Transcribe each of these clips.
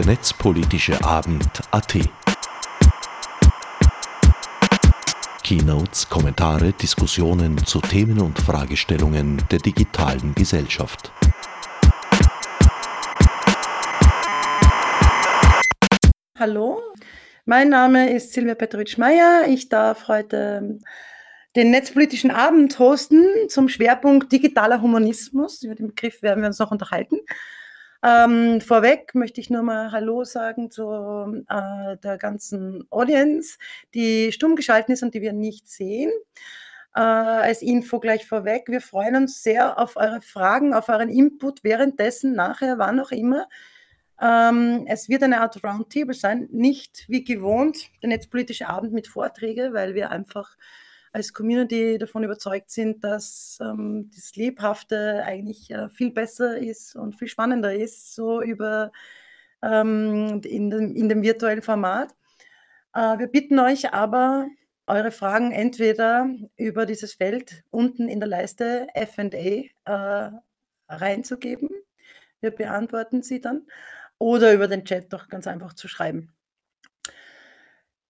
der netzpolitische Abend AT. Keynotes, Kommentare, Diskussionen zu Themen und Fragestellungen der digitalen Gesellschaft. Hallo, mein Name ist Silvia Petrovic-Meyer. Ich darf heute den Netzpolitischen Abend hosten zum Schwerpunkt digitaler Humanismus. Über den Begriff werden wir uns noch unterhalten. Ähm, vorweg möchte ich nur mal Hallo sagen zu äh, der ganzen Audience, die stumm geschalten ist und die wir nicht sehen. Äh, als Info gleich vorweg, wir freuen uns sehr auf eure Fragen, auf euren Input währenddessen, nachher, wann auch immer. Ähm, es wird eine Art Roundtable sein, nicht wie gewohnt der netzpolitische Abend mit Vorträgen, weil wir einfach als Community davon überzeugt sind, dass ähm, das Lebhafte eigentlich äh, viel besser ist und viel spannender ist, so über ähm, in, dem, in dem virtuellen Format. Äh, wir bitten euch aber, eure Fragen entweder über dieses Feld unten in der Leiste FA äh, reinzugeben. Wir beantworten sie dann. Oder über den Chat doch ganz einfach zu schreiben.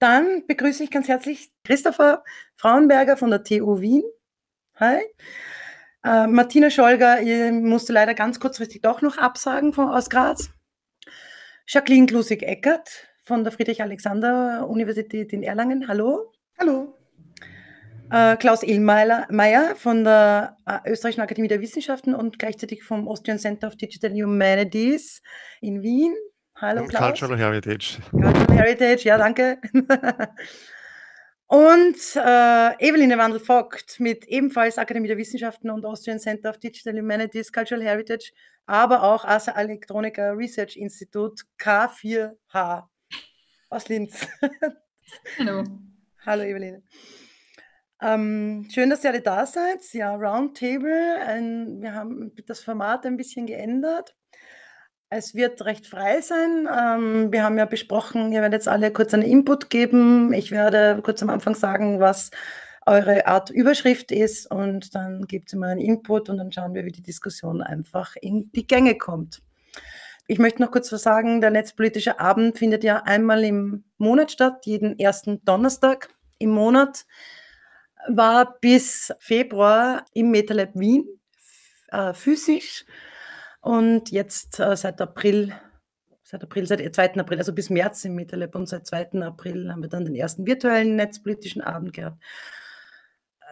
Dann begrüße ich ganz herzlich Christopher Frauenberger von der TU Wien. Hi. Äh, Martina Scholger musste leider ganz kurzfristig doch noch absagen von, aus Graz. Jacqueline Klusig-Eckert von der Friedrich-Alexander-Universität in Erlangen. Hallo. Hallo. Äh, Klaus Ehlmeier von der äh, Österreichischen Akademie der Wissenschaften und gleichzeitig vom Austrian Center of Digital Humanities in Wien. Hallo Klaus. Cultural Heritage. Cultural Heritage, ja, danke. Und äh, Eveline Wandel-Vogt mit ebenfalls Akademie der Wissenschaften und Austrian Center of Digital Humanities, Cultural Heritage, aber auch ASA Electronica Research Institute K4H aus Linz. Hallo. Hallo Eveline. Ähm, schön, dass ihr alle da seid. Ja, Roundtable. Ein, wir haben das Format ein bisschen geändert. Es wird recht frei sein. Ähm, wir haben ja besprochen, ihr werdet jetzt alle kurz einen Input geben. Ich werde kurz am Anfang sagen, was eure Art Überschrift ist und dann gibt es immer einen Input und dann schauen wir, wie die Diskussion einfach in die Gänge kommt. Ich möchte noch kurz was sagen. Der Netzpolitische Abend findet ja einmal im Monat statt, jeden ersten Donnerstag im Monat. War bis Februar im MetaLab Wien äh, physisch und jetzt äh, seit April, seit April, seit 2. April, also bis März im MetaLab und seit 2. April haben wir dann den ersten virtuellen netzpolitischen Abend gehabt.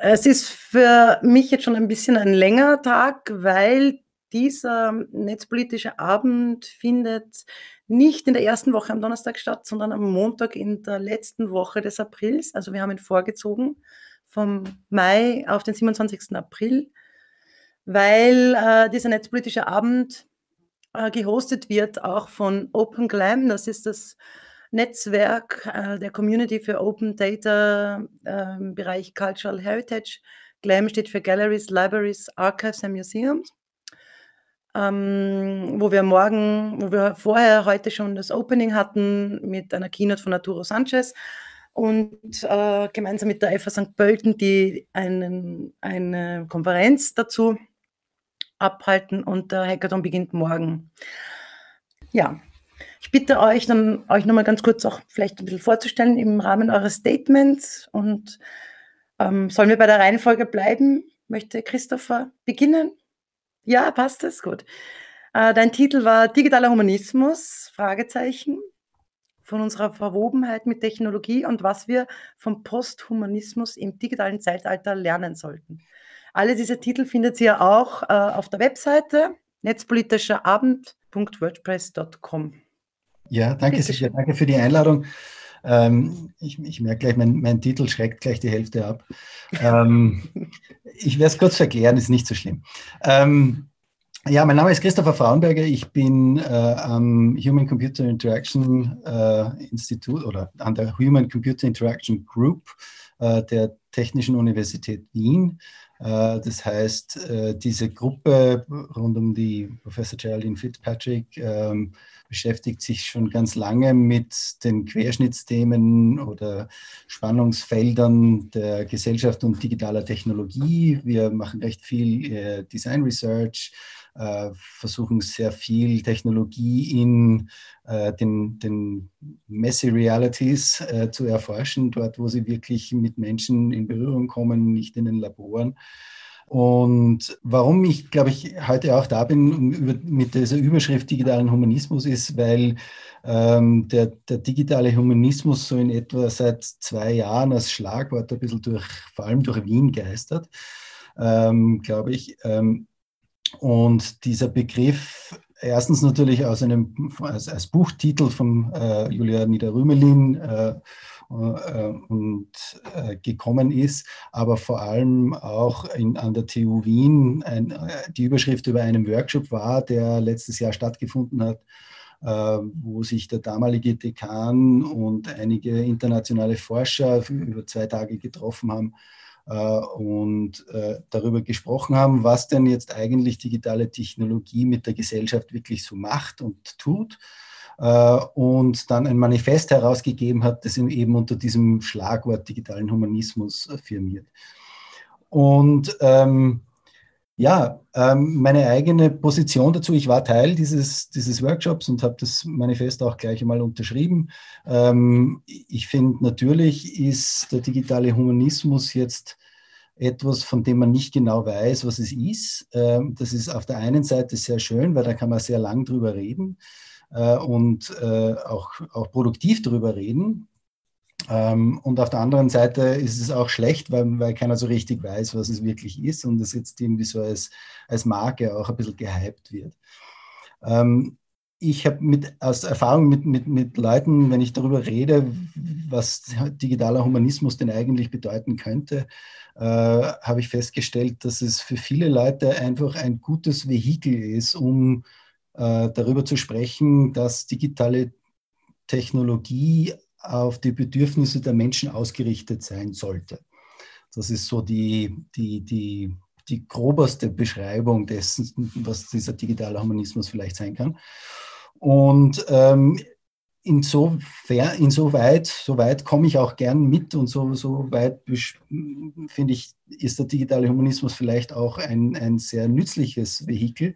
Es ist für mich jetzt schon ein bisschen ein längerer Tag, weil dieser netzpolitische Abend findet nicht in der ersten Woche am Donnerstag statt, sondern am Montag in der letzten Woche des Aprils. Also wir haben ihn vorgezogen vom Mai auf den 27. April weil äh, dieser netzpolitische Abend äh, gehostet wird auch von Open Glam. Das ist das Netzwerk äh, der Community für Open Data im Bereich Cultural Heritage. GLAM steht für Galleries, Libraries, Archives and Museums. Ähm, wo wir morgen, wo wir vorher heute schon das Opening hatten mit einer Keynote von Arturo Sanchez und äh, gemeinsam mit der FA St. Pölten, die einen, eine Konferenz dazu abhalten und der Hackathon beginnt morgen. Ja, ich bitte euch dann, euch nochmal ganz kurz auch vielleicht ein bisschen vorzustellen im Rahmen eures Statements und ähm, sollen wir bei der Reihenfolge bleiben? Möchte Christopher beginnen? Ja, passt das? Gut. Äh, dein Titel war Digitaler Humanismus, Fragezeichen, von unserer Verwobenheit mit Technologie und was wir vom Posthumanismus im digitalen Zeitalter lernen sollten. Alle diese Titel findet ihr auch äh, auf der Webseite netzpolitischerabend.wordpress.com. Ja, danke, Silvia, danke für die Einladung. Ähm, ich, ich, merke gleich, mein, mein, Titel schreckt gleich die Hälfte ab. Ähm, ich werde es kurz erklären, ist nicht so schlimm. Ähm, ja, mein Name ist Christopher Frauenberger. Ich bin äh, am Human Computer Interaction äh, Institut oder an der Human Computer Interaction Group äh, der Technischen Universität Wien das heißt, äh, diese Gruppe rund um die Professor Geraldine Fitzpatrick ähm, beschäftigt sich schon ganz lange mit den Querschnittsthemen oder Spannungsfeldern der Gesellschaft und digitaler Technologie. Wir machen recht viel äh, Design Research, äh, versuchen sehr viel Technologie in äh, den, den Messy Realities äh, zu erforschen, dort, wo sie wirklich mit Menschen in Berührung kommen, nicht in den Laboren. Und warum ich, glaube ich, heute auch da bin über, mit dieser Überschrift digitalen Humanismus ist, weil ähm, der, der, digitale Humanismus so in etwa seit zwei Jahren als Schlagwort ein bisschen durch, vor allem durch Wien geistert, ähm, glaube ich. Ähm, und dieser Begriff, erstens natürlich aus einem, als, als Buchtitel von äh, Julia Niederrümelin äh, äh, und äh, gekommen ist, aber vor allem auch in, an der TU Wien ein, äh, die Überschrift über einen Workshop war, der letztes Jahr stattgefunden hat, wo sich der damalige Dekan und einige internationale Forscher über zwei Tage getroffen haben und äh, darüber gesprochen haben, was denn jetzt eigentlich digitale Technologie mit der Gesellschaft wirklich so macht und tut. Äh, und dann ein Manifest herausgegeben hat, das eben unter diesem Schlagwort digitalen Humanismus firmiert. Und ähm, ja, ähm, meine eigene Position dazu, ich war Teil dieses, dieses Workshops und habe das Manifest auch gleich einmal unterschrieben. Ähm, ich finde, natürlich ist der digitale Humanismus jetzt etwas, von dem man nicht genau weiß, was es ist. Ähm, das ist auf der einen Seite sehr schön, weil da kann man sehr lang drüber reden äh, und äh, auch, auch produktiv drüber reden. Ähm, und auf der anderen Seite ist es auch schlecht, weil, weil keiner so richtig weiß, was es wirklich ist und es jetzt irgendwie so als, als Marke auch ein bisschen gehypt wird. Ähm, ich habe mit, aus Erfahrung mit, mit, mit Leuten, wenn ich darüber rede, was digitaler Humanismus denn eigentlich bedeuten könnte, äh, habe ich festgestellt, dass es für viele Leute einfach ein gutes Vehikel ist, um äh, darüber zu sprechen, dass digitale Technologie auf die Bedürfnisse der Menschen ausgerichtet sein sollte. Das ist so die, die, die, die groberste Beschreibung dessen, was dieser digitale Humanismus vielleicht sein kann. Und ähm, insofern, insoweit, soweit komme ich auch gern mit und so, so weit finde ich, ist der digitale Humanismus vielleicht auch ein, ein sehr nützliches Vehikel.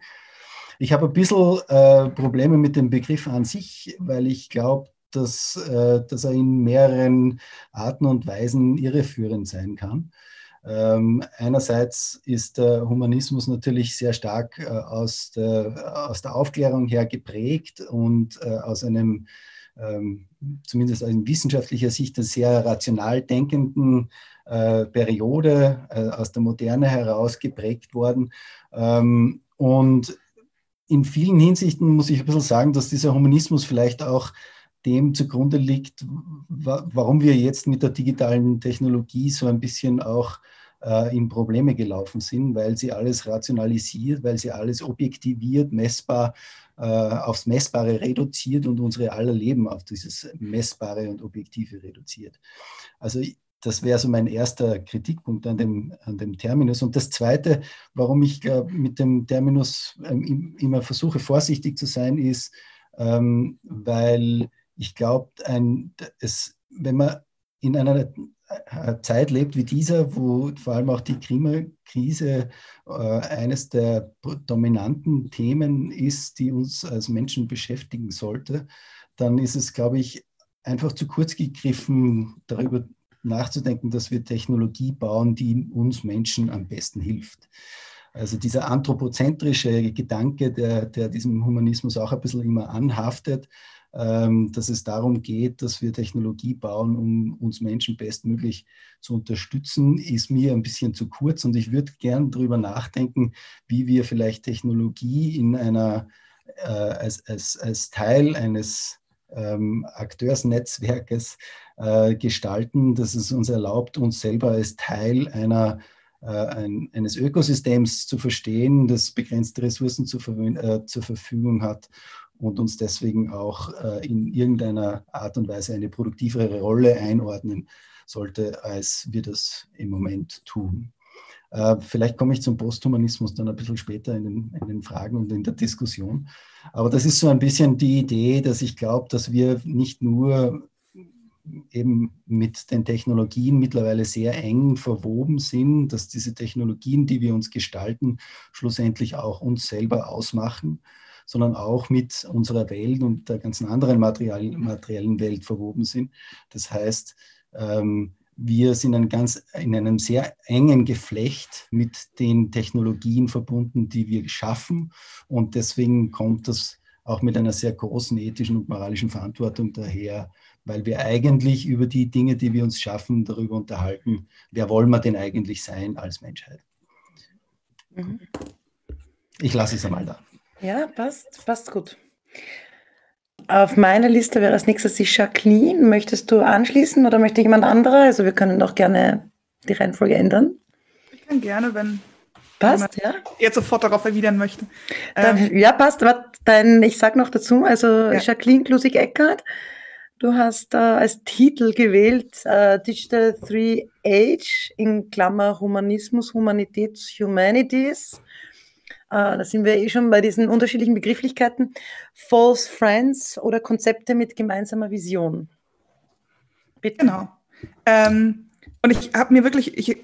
Ich habe ein bisschen äh, Probleme mit dem Begriff an sich, weil ich glaube, dass, äh, dass er in mehreren Arten und Weisen irreführend sein kann. Ähm, einerseits ist der Humanismus natürlich sehr stark äh, aus, der, aus der Aufklärung her geprägt und äh, aus einem, ähm, zumindest aus wissenschaftlicher Sicht, einer sehr rational denkenden äh, Periode äh, aus der Moderne heraus geprägt worden. Ähm, und in vielen Hinsichten muss ich ein bisschen sagen, dass dieser Humanismus vielleicht auch dem zugrunde liegt, warum wir jetzt mit der digitalen Technologie so ein bisschen auch äh, in Probleme gelaufen sind, weil sie alles rationalisiert, weil sie alles objektiviert, messbar äh, aufs Messbare reduziert und unsere aller Leben auf dieses Messbare und Objektive reduziert. Also das wäre so mein erster Kritikpunkt an dem, an dem Terminus. Und das Zweite, warum ich äh, mit dem Terminus ähm, immer versuche, vorsichtig zu sein, ist, ähm, weil ich glaube, wenn man in einer äh, Zeit lebt wie dieser, wo vor allem auch die Klimakrise äh, eines der dominanten Themen ist, die uns als Menschen beschäftigen sollte, dann ist es, glaube ich, einfach zu kurz gegriffen, darüber nachzudenken, dass wir Technologie bauen, die uns Menschen am besten hilft. Also dieser anthropozentrische Gedanke, der, der diesem Humanismus auch ein bisschen immer anhaftet, dass es darum geht, dass wir Technologie bauen, um uns Menschen bestmöglich zu unterstützen, ist mir ein bisschen zu kurz. Und ich würde gern darüber nachdenken, wie wir vielleicht Technologie in einer, äh, als, als, als Teil eines ähm, Akteursnetzwerkes äh, gestalten, dass es uns erlaubt, uns selber als Teil einer äh, ein, eines Ökosystems zu verstehen, das begrenzte Ressourcen zu, äh, zur Verfügung hat und uns deswegen auch äh, in irgendeiner Art und Weise eine produktivere Rolle einordnen sollte, als wir das im Moment tun. Äh, vielleicht komme ich zum Posthumanismus dann ein bisschen später in den, in den, Fragen und in der Diskussion. Aber das ist so ein bisschen die Idee, dass ich glaube, dass wir nicht nur eben mit den Technologien mittlerweile sehr eng verwoben sind, dass diese Technologien, die wir uns gestalten, schlussendlich auch uns selber ausmachen, sondern auch mit unserer Welt und der ganzen anderen materiellen Welt verwoben sind. Das heißt, ähm, wir sind ein ganz, in einem sehr engen Geflecht mit den Technologien verbunden, die wir schaffen. Und deswegen kommt das auch mit einer sehr großen ethischen und moralischen Verantwortung daher, weil wir eigentlich über die Dinge, die wir uns schaffen, darüber unterhalten, wer wollen wir denn eigentlich sein als Menschheit. Mhm. Ich lasse es einmal da. Ja, passt, passt gut. Auf meiner Liste wäre als nächstes die Jacqueline. Möchtest du anschließen oder möchte jemand anderer? Also wir können doch gerne die Reihenfolge ändern. Ich kann gerne, wenn passt, ja. jetzt sofort darauf erwidern möchte. Dann, ähm, ja, passt. Aber dein, ich sage noch dazu, also ja. Jacqueline Klusig-Eckert, du hast äh, als Titel gewählt äh, Digital 3H in Klammer Humanismus, Humanität, Humanities. Äh, da sind wir eh schon bei diesen unterschiedlichen Begrifflichkeiten. False Friends oder Konzepte mit gemeinsamer Vision. Bitte. Genau. Ähm, und ich habe mir wirklich, ich,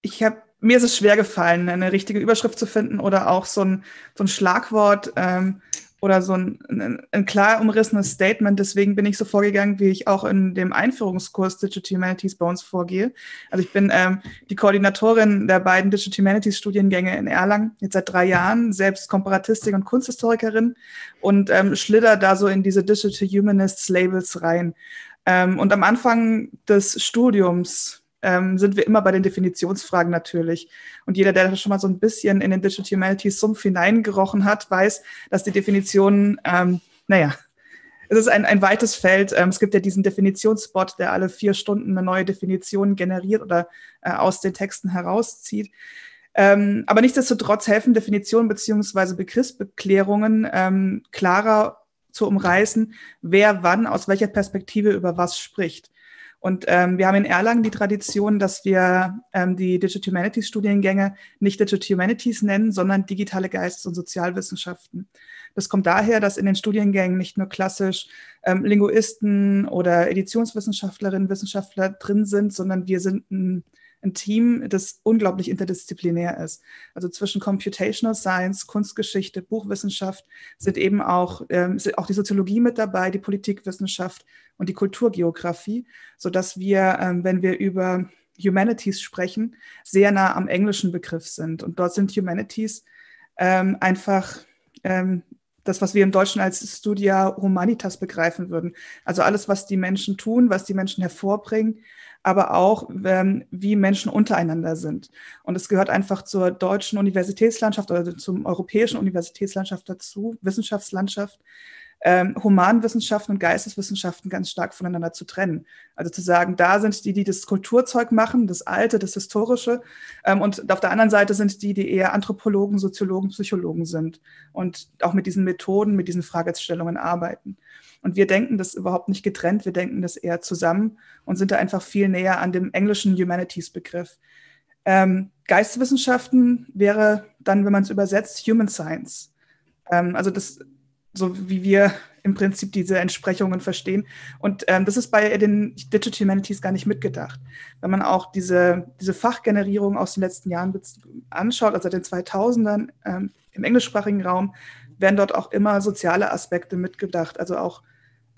ich habe mir ist es schwer gefallen, eine richtige Überschrift zu finden oder auch so ein, so ein Schlagwort ähm, oder so ein, ein, ein, klar umrissenes Statement. Deswegen bin ich so vorgegangen, wie ich auch in dem Einführungskurs Digital Humanities bei uns vorgehe. Also ich bin ähm, die Koordinatorin der beiden Digital Humanities Studiengänge in Erlangen, jetzt seit drei Jahren, selbst Komparatistik und Kunsthistorikerin und ähm, schlitter da so in diese Digital Humanists Labels rein. Ähm, und am Anfang des Studiums ähm, sind wir immer bei den Definitionsfragen natürlich. Und jeder, der schon mal so ein bisschen in den Digital Humanities Sumpf hineingerochen hat, weiß, dass die Definitionen, ähm, naja, es ist ein, ein weites Feld. Ähm, es gibt ja diesen Definitionsspot, der alle vier Stunden eine neue Definition generiert oder äh, aus den Texten herauszieht. Ähm, aber nichtsdestotrotz helfen Definitionen beziehungsweise Begriffsbeklärungen ähm, klarer zu umreißen, wer wann aus welcher Perspektive über was spricht. Und ähm, wir haben in Erlangen die Tradition, dass wir ähm, die Digital Humanities Studiengänge nicht Digital Humanities nennen, sondern digitale Geistes- und Sozialwissenschaften. Das kommt daher, dass in den Studiengängen nicht nur klassisch ähm, Linguisten oder Editionswissenschaftlerinnen, Wissenschaftler drin sind, sondern wir sind ein ein Team, das unglaublich interdisziplinär ist. Also zwischen Computational Science, Kunstgeschichte, Buchwissenschaft sind eben auch, ähm, auch die Soziologie mit dabei, die Politikwissenschaft und die Kulturgeografie, sodass wir, ähm, wenn wir über Humanities sprechen, sehr nah am englischen Begriff sind. Und dort sind Humanities ähm, einfach ähm, das, was wir im Deutschen als Studia Humanitas begreifen würden. Also alles, was die Menschen tun, was die Menschen hervorbringen, aber auch, ähm, wie Menschen untereinander sind. Und es gehört einfach zur deutschen Universitätslandschaft oder zum europäischen Universitätslandschaft dazu, Wissenschaftslandschaft, ähm, Humanwissenschaften und Geisteswissenschaften ganz stark voneinander zu trennen. Also zu sagen, da sind die, die das Kulturzeug machen, das Alte, das Historische, ähm, und auf der anderen Seite sind die, die eher Anthropologen, Soziologen, Psychologen sind und auch mit diesen Methoden, mit diesen Fragestellungen arbeiten. Und wir denken das überhaupt nicht getrennt, wir denken das eher zusammen und sind da einfach viel näher an dem englischen Humanities-Begriff. Ähm, Geisteswissenschaften wäre dann, wenn man es übersetzt, Human Science. Ähm, also das, so wie wir im Prinzip diese Entsprechungen verstehen. Und ähm, das ist bei den Digital Humanities gar nicht mitgedacht. Wenn man auch diese, diese Fachgenerierung aus den letzten Jahren anschaut, also den 2000ern ähm, im englischsprachigen Raum, werden dort auch immer soziale Aspekte mitgedacht, also auch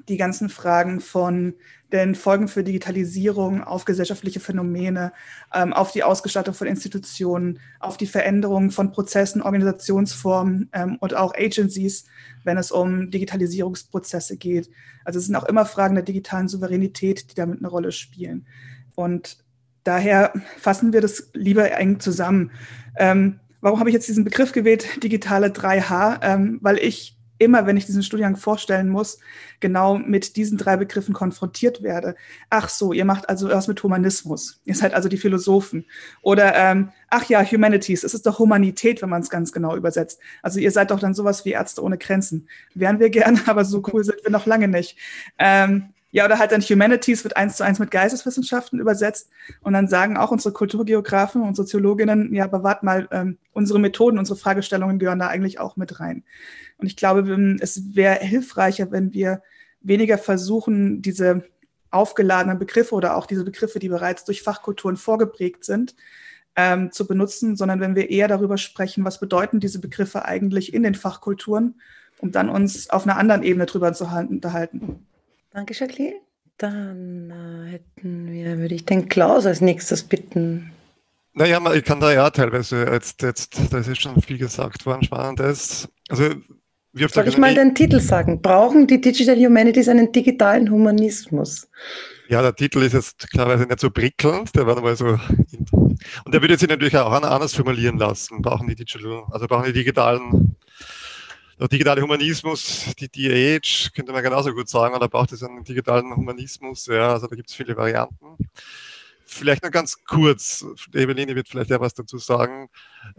die ganzen Fragen von den Folgen für Digitalisierung auf gesellschaftliche Phänomene, ähm, auf die Ausgestattung von Institutionen, auf die Veränderung von Prozessen, Organisationsformen ähm, und auch Agencies, wenn es um Digitalisierungsprozesse geht. Also es sind auch immer Fragen der digitalen Souveränität, die damit eine Rolle spielen. Und daher fassen wir das lieber eng zusammen. Ähm, warum habe ich jetzt diesen Begriff gewählt, digitale 3H? Ähm, weil ich immer, wenn ich diesen Studiengang vorstellen muss, genau mit diesen drei Begriffen konfrontiert werde. Ach so, ihr macht also was mit Humanismus. Ihr seid also die Philosophen. Oder, ähm, ach ja, Humanities, es ist doch Humanität, wenn man es ganz genau übersetzt. Also ihr seid doch dann sowas wie Ärzte ohne Grenzen. Wären wir gerne, aber so cool sind wir noch lange nicht. Ähm, ja, oder halt dann Humanities wird eins zu eins mit Geisteswissenschaften übersetzt. Und dann sagen auch unsere Kulturgeografen und Soziologinnen, ja, aber wart mal, ähm, unsere Methoden, unsere Fragestellungen gehören da eigentlich auch mit rein. Und ich glaube, es wäre hilfreicher, wenn wir weniger versuchen, diese aufgeladenen Begriffe oder auch diese Begriffe, die bereits durch Fachkulturen vorgeprägt sind, ähm, zu benutzen, sondern wenn wir eher darüber sprechen, was bedeuten diese Begriffe eigentlich in den Fachkulturen, um dann uns auf einer anderen Ebene drüber zu unterhalten. Danke, Jacqueline. Dann äh, hätten wir, würde ich den Klaus als nächstes bitten. Naja, ich kann da ja teilweise, jetzt, jetzt, da ist schon viel gesagt worden, Spannendes. Also soll ich mal den Titel sagen? Brauchen die Digital Humanities einen digitalen Humanismus? Ja, der Titel ist jetzt klarerweise nicht so prickelnd, der war mal so. Und der würde sich natürlich auch anders formulieren lassen. Brauchen die Digital, also brauchen die digitalen, der digitale Humanismus, die DH, könnte man genauso gut sagen, oder braucht es einen digitalen Humanismus? Ja, also da gibt es viele Varianten. Vielleicht noch ganz kurz, Eveline wird vielleicht ja was dazu sagen.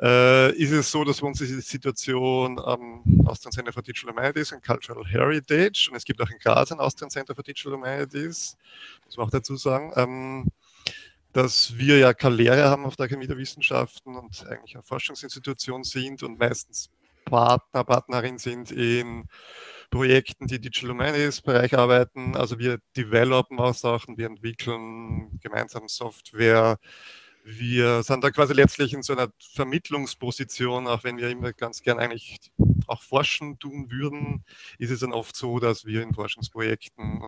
Äh, ist es so, dass wir uns diese Situation am Austrian Center for Digital Humanities und Cultural Heritage und es gibt auch in Graz ein Austrian Center for Digital Humanities, muss man auch dazu sagen, ähm, dass wir ja keine Lehre haben auf der Akademie der Wissenschaften und eigentlich eine Forschungsinstitution sind und meistens Partner, Partnerin sind in Projekten, die Digital Humanities Bereich arbeiten. Also wir developen auch Sachen, wir entwickeln gemeinsam Software. Wir sind da quasi letztlich in so einer Vermittlungsposition, auch wenn wir immer ganz gern eigentlich auch forschen tun würden, ist es dann oft so, dass wir in Forschungsprojekten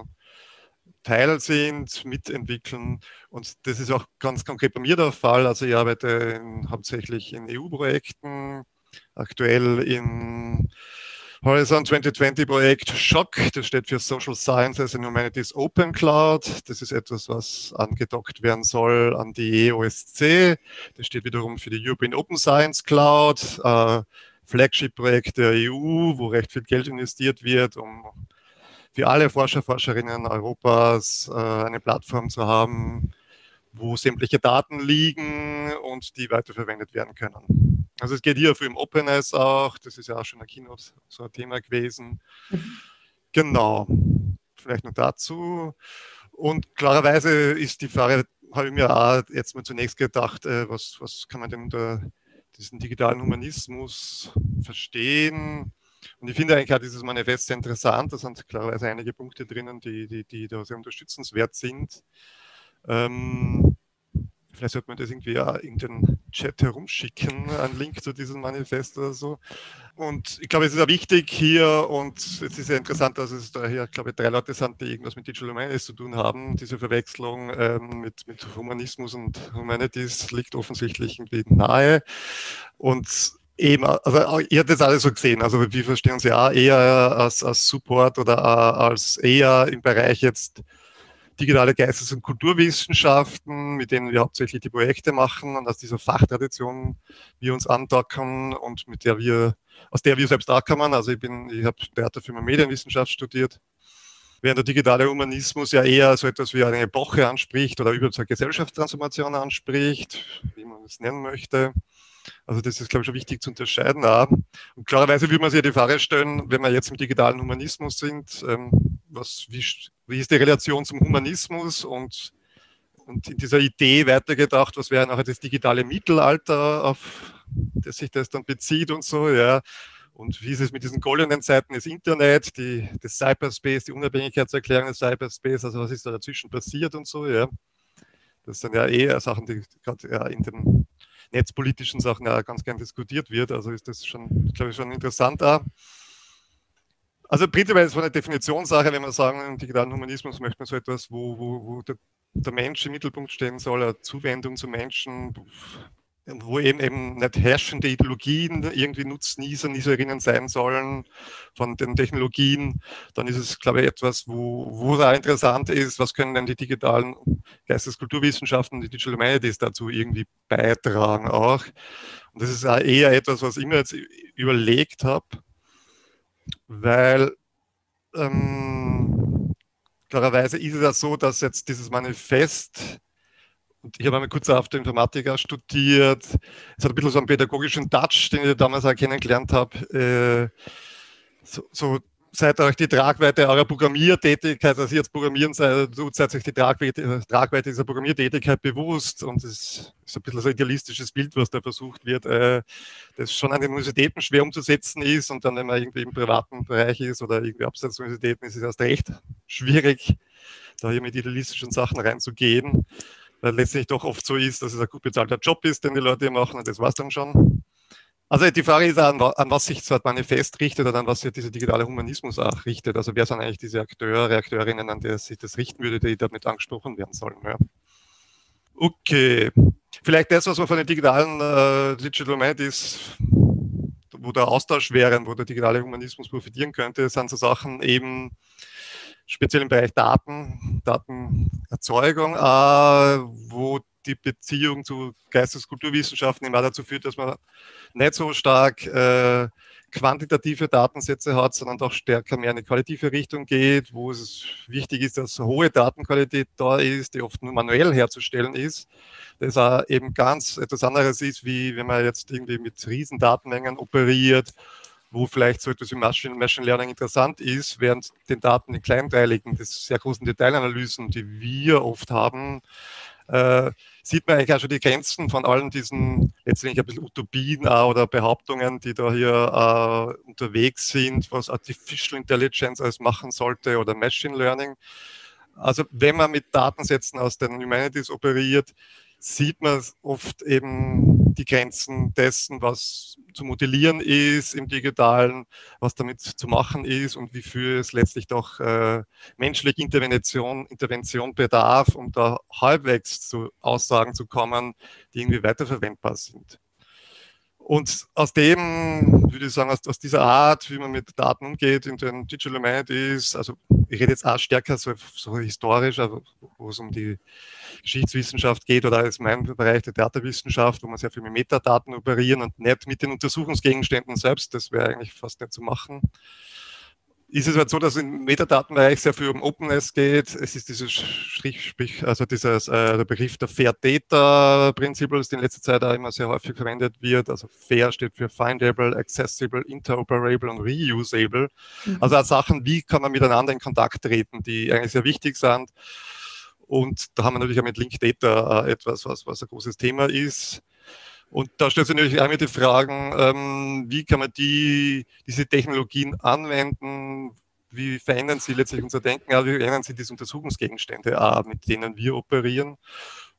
Teil sind, mitentwickeln. Und das ist auch ganz konkret bei mir der Fall. Also ich arbeite in, hauptsächlich in EU-Projekten, aktuell in Horizon 2020 Projekt SHOCK, das steht für Social Sciences and Humanities Open Cloud. Das ist etwas, was angedockt werden soll an die EOSC. Das steht wiederum für die European Open Science Cloud, äh, Flagship-Projekt der EU, wo recht viel Geld investiert wird, um für alle Forscher, Forscherinnen Europas äh, eine Plattform zu haben, wo sämtliche Daten liegen und die weiterverwendet werden können. Also es geht hier für im Openness auch, das ist ja auch schon ein Keynote so ein Thema gewesen. Mhm. Genau, vielleicht noch dazu. Und klarerweise ist die Frage, habe ich mir auch jetzt mal zunächst gedacht, äh, was, was kann man denn unter diesen digitalen Humanismus verstehen? Und ich finde eigentlich auch dieses Manifest sehr interessant. Da sind klarerweise einige Punkte drinnen, die, die, die da sehr unterstützenswert sind. Ähm, vielleicht sollte man das irgendwie ja in den Chat herumschicken, einen Link zu diesem Manifest oder so. Und ich glaube, es ist ja wichtig hier und es ist ja interessant, dass es da hier, glaube ich, drei Leute sind, die irgendwas mit Digital Humanities zu tun haben. Diese Verwechslung ähm, mit, mit Humanismus und Humanities liegt offensichtlich irgendwie nahe. Und Eben, also ihr habt das alles so gesehen. Also wir verstehen uns ja eher als, als Support oder als eher im Bereich jetzt digitale Geistes- und Kulturwissenschaften, mit denen wir hauptsächlich die Projekte machen und aus dieser Fachtradition wir uns andocken und mit der wir, aus der wir selbst kommen. Also ich bin, ich habe Theater für Medienwissenschaft studiert, während der digitale Humanismus ja eher so etwas wie eine Epoche anspricht oder über zur Gesellschaftstransformation anspricht, wie man es nennen möchte. Also das ist, glaube ich, schon wichtig zu unterscheiden. Und klarerweise würde man sich ja die Frage stellen, wenn wir jetzt im digitalen Humanismus sind, ähm, was, wie, wie ist die Relation zum Humanismus und, und in dieser Idee weitergedacht, was wäre nachher das digitale Mittelalter, auf das sich das dann bezieht und so, ja. Und wie ist es mit diesen goldenen Zeiten des Internet, die, des Cyberspace, die Unabhängigkeitserklärung des Cyberspace, also was ist da dazwischen passiert und so, ja. Das sind ja eher Sachen, die gerade in den netzpolitischen Sachen ja ganz gern diskutiert wird. Also ist das schon, glaube ich, schon interessant auch. Also prinzipiell ist es eine Definitionssache, wenn wir sagen, im digitalen Humanismus möchte man so etwas, wo, wo, wo der, der Mensch im Mittelpunkt stehen soll, eine Zuwendung zum Menschen, wo eben, eben nicht herrschende Ideologien irgendwie Nutznießer, Nutzerinnen sein sollen von den Technologien, dann ist es, glaube ich, etwas, wo, wo da interessant ist, was können denn die digitalen Geisteskulturwissenschaften, die Digital Humanities dazu irgendwie beitragen auch. Und das ist auch eher etwas, was ich mir jetzt überlegt habe, weil ähm, klarerweise ist es ja so, dass jetzt dieses Manifest und ich habe einmal kurz auf der Informatiker studiert. Es hat ein bisschen so einen pädagogischen Touch, den ich damals auch kennengelernt habe. Äh, so, so seid euch die Tragweite eurer Programmiertätigkeit, also jetzt programmieren seid, seid euch die Tragweite, Tragweite dieser Programmiertätigkeit bewusst und es ist ein bisschen so ein idealistisches Bild, was da versucht wird, äh, das schon an den Universitäten schwer umzusetzen ist und dann, wenn man irgendwie im privaten Bereich ist oder irgendwie abseits der Universitäten, ist es erst recht schwierig da hier mit idealistischen Sachen reinzugehen, weil letztlich doch oft so ist, dass es ein gut bezahlter Job ist, den die Leute hier machen und das war es dann schon. Also die Frage ist, an, an was sich ein Manifest richtet oder an was sich dieser digitale Humanismus auch richtet. Also wer sind eigentlich diese Akteure, Akteurinnen, an die sich das richten würde, die damit angesprochen werden sollen. Ja. Okay, vielleicht das, was man von den digitalen äh, Digital Humanities, wo der Austausch wäre, wo der digitale Humanismus profitieren könnte, sind so Sachen eben speziell im Bereich Daten, Datenerzeugung, äh, wo die Beziehung zu Geisteskulturwissenschaften immer dazu führt, dass man nicht so stark äh, quantitative Datensätze hat, sondern doch stärker mehr in die qualitative Richtung geht, wo es wichtig ist, dass hohe Datenqualität da ist, die oft nur manuell herzustellen ist. Das auch eben ganz etwas anderes ist, wie wenn man jetzt irgendwie mit riesen Datenmengen operiert, wo vielleicht so etwas wie Machine, Machine Learning interessant ist, während den Daten in kleinteiligen, das sehr großen Detailanalysen, die wir oft haben, äh, sieht man eigentlich auch schon die Grenzen von allen diesen letztendlich ein bisschen Utopien äh, oder Behauptungen, die da hier äh, unterwegs sind, was Artificial Intelligence alles machen sollte oder Machine Learning. Also wenn man mit Datensätzen aus den Humanities operiert, sieht man oft eben die Grenzen dessen, was zu modellieren ist im digitalen, was damit zu machen ist und wie viel es letztlich doch äh, menschliche Intervention, Intervention bedarf, um da halbwegs zu Aussagen zu kommen, die irgendwie weiterverwendbar sind. Und aus dem, würde ich sagen, aus, aus, dieser Art, wie man mit Daten umgeht in den Digital Humanities, also ich rede jetzt auch stärker so, so historisch, also wo es um die Geschichtswissenschaft geht oder als mein Bereich der Theaterwissenschaft, wo man sehr viel mit Metadaten operieren und nicht mit den Untersuchungsgegenständen selbst, das wäre eigentlich fast nicht zu machen ist es halt so, dass im Metadatenbereich sehr viel um Openness geht. Es ist dieses Strich, also dieses, äh, der Begriff der Fair Data Principles, der in letzter Zeit auch immer sehr häufig verwendet wird. Also Fair steht für Findable, Accessible, Interoperable und Reusable. Mhm. Also auch Sachen, wie kann man miteinander in Kontakt treten, die eigentlich sehr wichtig sind. Und da haben wir natürlich auch mit Link Data äh, etwas, was, was ein großes Thema ist. Und da stellt sich natürlich einmal die Fragen, ähm, wie kann man die, diese Technologien anwenden? Wie verändern sie letztlich unser Denken? Wie verändern sie diese Untersuchungsgegenstände, äh, mit denen wir operieren?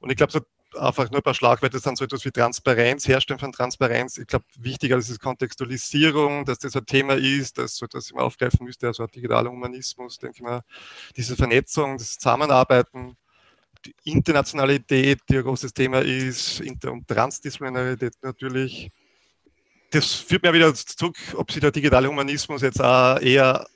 Und ich glaube, so einfach nur ein paar Schlagwörter sind so etwas wie Transparenz, Herstellen von Transparenz. Ich glaube, wichtiger ist Kontextualisierung, dass das ein Thema ist, das so etwas immer aufgreifen müsste, also digitaler Humanismus, denke ich mal, diese Vernetzung, das Zusammenarbeiten die Internationalität, die ein großes Thema ist, Inter- und Transdisziplinarität natürlich. Das führt mir wieder zurück, ob sich der digitale Humanismus jetzt auch eher,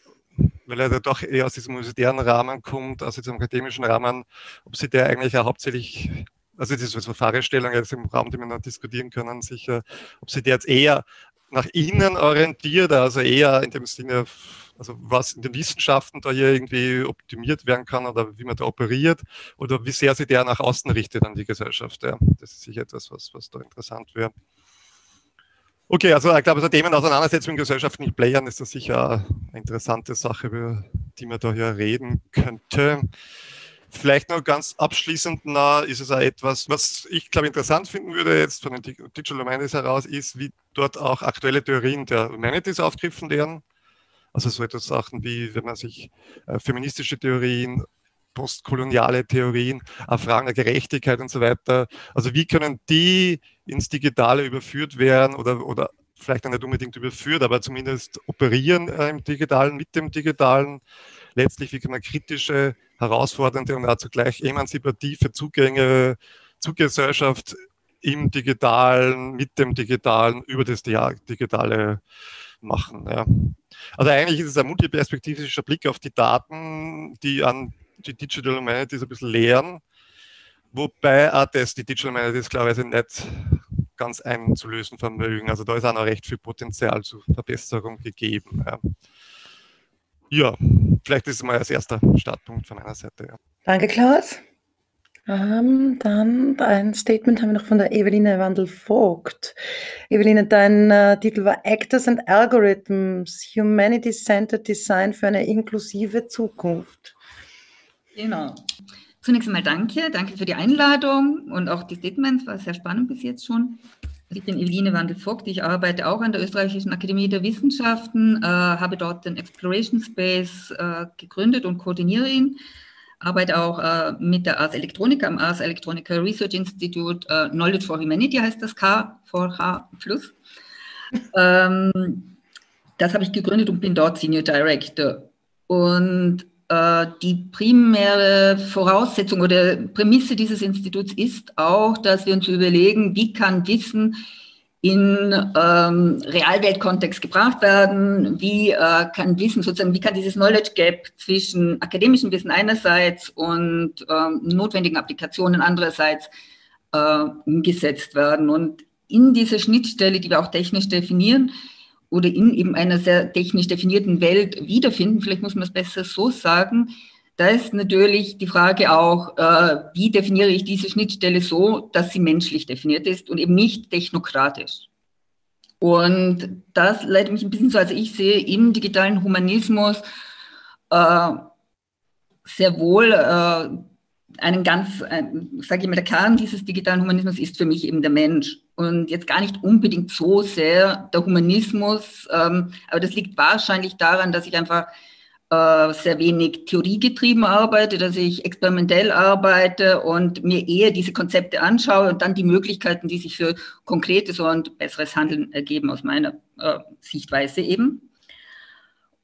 weil er doch eher aus diesem universitären Rahmen kommt, aus diesem akademischen Rahmen, ob sich der eigentlich auch hauptsächlich, also das ist eine Fragestellung jetzt im Raum, die wir noch diskutieren können, sicher, ob sich der jetzt eher nach innen orientiert, also eher in dem Sinne also was in den Wissenschaften da hier irgendwie optimiert werden kann oder wie man da operiert oder wie sehr sich der nach außen richtet an die Gesellschaft. Ja. Das ist sicher etwas, was, was da interessant wäre. Okay, also ich glaube, so Themen Auseinandersetzung mit gesellschaftlichen Playern ist das sicher eine interessante Sache, über die man da hier reden könnte. Vielleicht noch ganz abschließend na, ist es auch etwas, was ich glaube interessant finden würde jetzt von den Digital Humanities heraus, ist, wie dort auch aktuelle Theorien der Humanities aufgegriffen werden. Also so etwas Sachen wie, wenn man sich äh, feministische Theorien, postkoloniale Theorien, Fragen der Gerechtigkeit und so weiter. Also wie können die ins Digitale überführt werden oder, oder vielleicht nicht unbedingt überführt, aber zumindest operieren äh, im Digitalen, mit dem Digitalen. Letztlich, wie kann man kritische, herausfordernde und auch zugleich emanzipative Zugänge zur Gesellschaft im Digitalen, mit dem Digitalen, über das Digitale machen. Ja. Also eigentlich ist es ein multiperspektivischer Blick auf die Daten, die an die Digital Humanities ein bisschen lehren, wobei auch das die Digital Humanities klarerweise nicht ganz einzulösen vermögen. Also da ist auch noch recht viel Potenzial zur Verbesserung gegeben. Ja, ja vielleicht ist es mal als erster Startpunkt von meiner Seite. Ja. Danke, Klaus. Ähm, dann ein Statement haben wir noch von der Eveline Wandel-Vogt. Eveline, dein äh, Titel war Actors and Algorithms, Humanity-Centered Design für eine inklusive Zukunft. Genau. Zunächst einmal danke, danke für die Einladung und auch die Statements, war sehr spannend bis jetzt schon. Ich bin Eveline Wandel-Vogt, ich arbeite auch an der Österreichischen Akademie der Wissenschaften, äh, habe dort den Exploration Space äh, gegründet und koordiniere ihn. Arbeite auch äh, mit der Ars Electronica, am Ars Electronica Research Institute. Äh, Knowledge for Humanity heißt das K vor H plus. ähm, das habe ich gegründet und bin dort Senior Director. Und äh, die primäre Voraussetzung oder Prämisse dieses Instituts ist auch, dass wir uns überlegen, wie kann Wissen in ähm, Realweltkontext gebracht werden, wie äh, kann Wissen sozusagen, wie kann dieses Knowledge Gap zwischen akademischem Wissen einerseits und ähm, notwendigen Applikationen andererseits äh, umgesetzt werden. Und in dieser Schnittstelle, die wir auch technisch definieren, oder in eben einer sehr technisch definierten Welt wiederfinden, vielleicht muss man es besser so sagen, da ist natürlich die Frage auch, äh, wie definiere ich diese Schnittstelle so, dass sie menschlich definiert ist und eben nicht technokratisch. Und das leitet mich ein bisschen so, also ich sehe im digitalen Humanismus äh, sehr wohl äh, einen ganz, sage ich mal, der Kern dieses digitalen Humanismus ist für mich eben der Mensch und jetzt gar nicht unbedingt so sehr der Humanismus, ähm, aber das liegt wahrscheinlich daran, dass ich einfach äh, sehr wenig theoriegetrieben arbeite, dass ich experimentell arbeite und mir eher diese Konzepte anschaue und dann die Möglichkeiten, die sich für konkretes und besseres Handeln ergeben aus meiner äh, Sichtweise eben.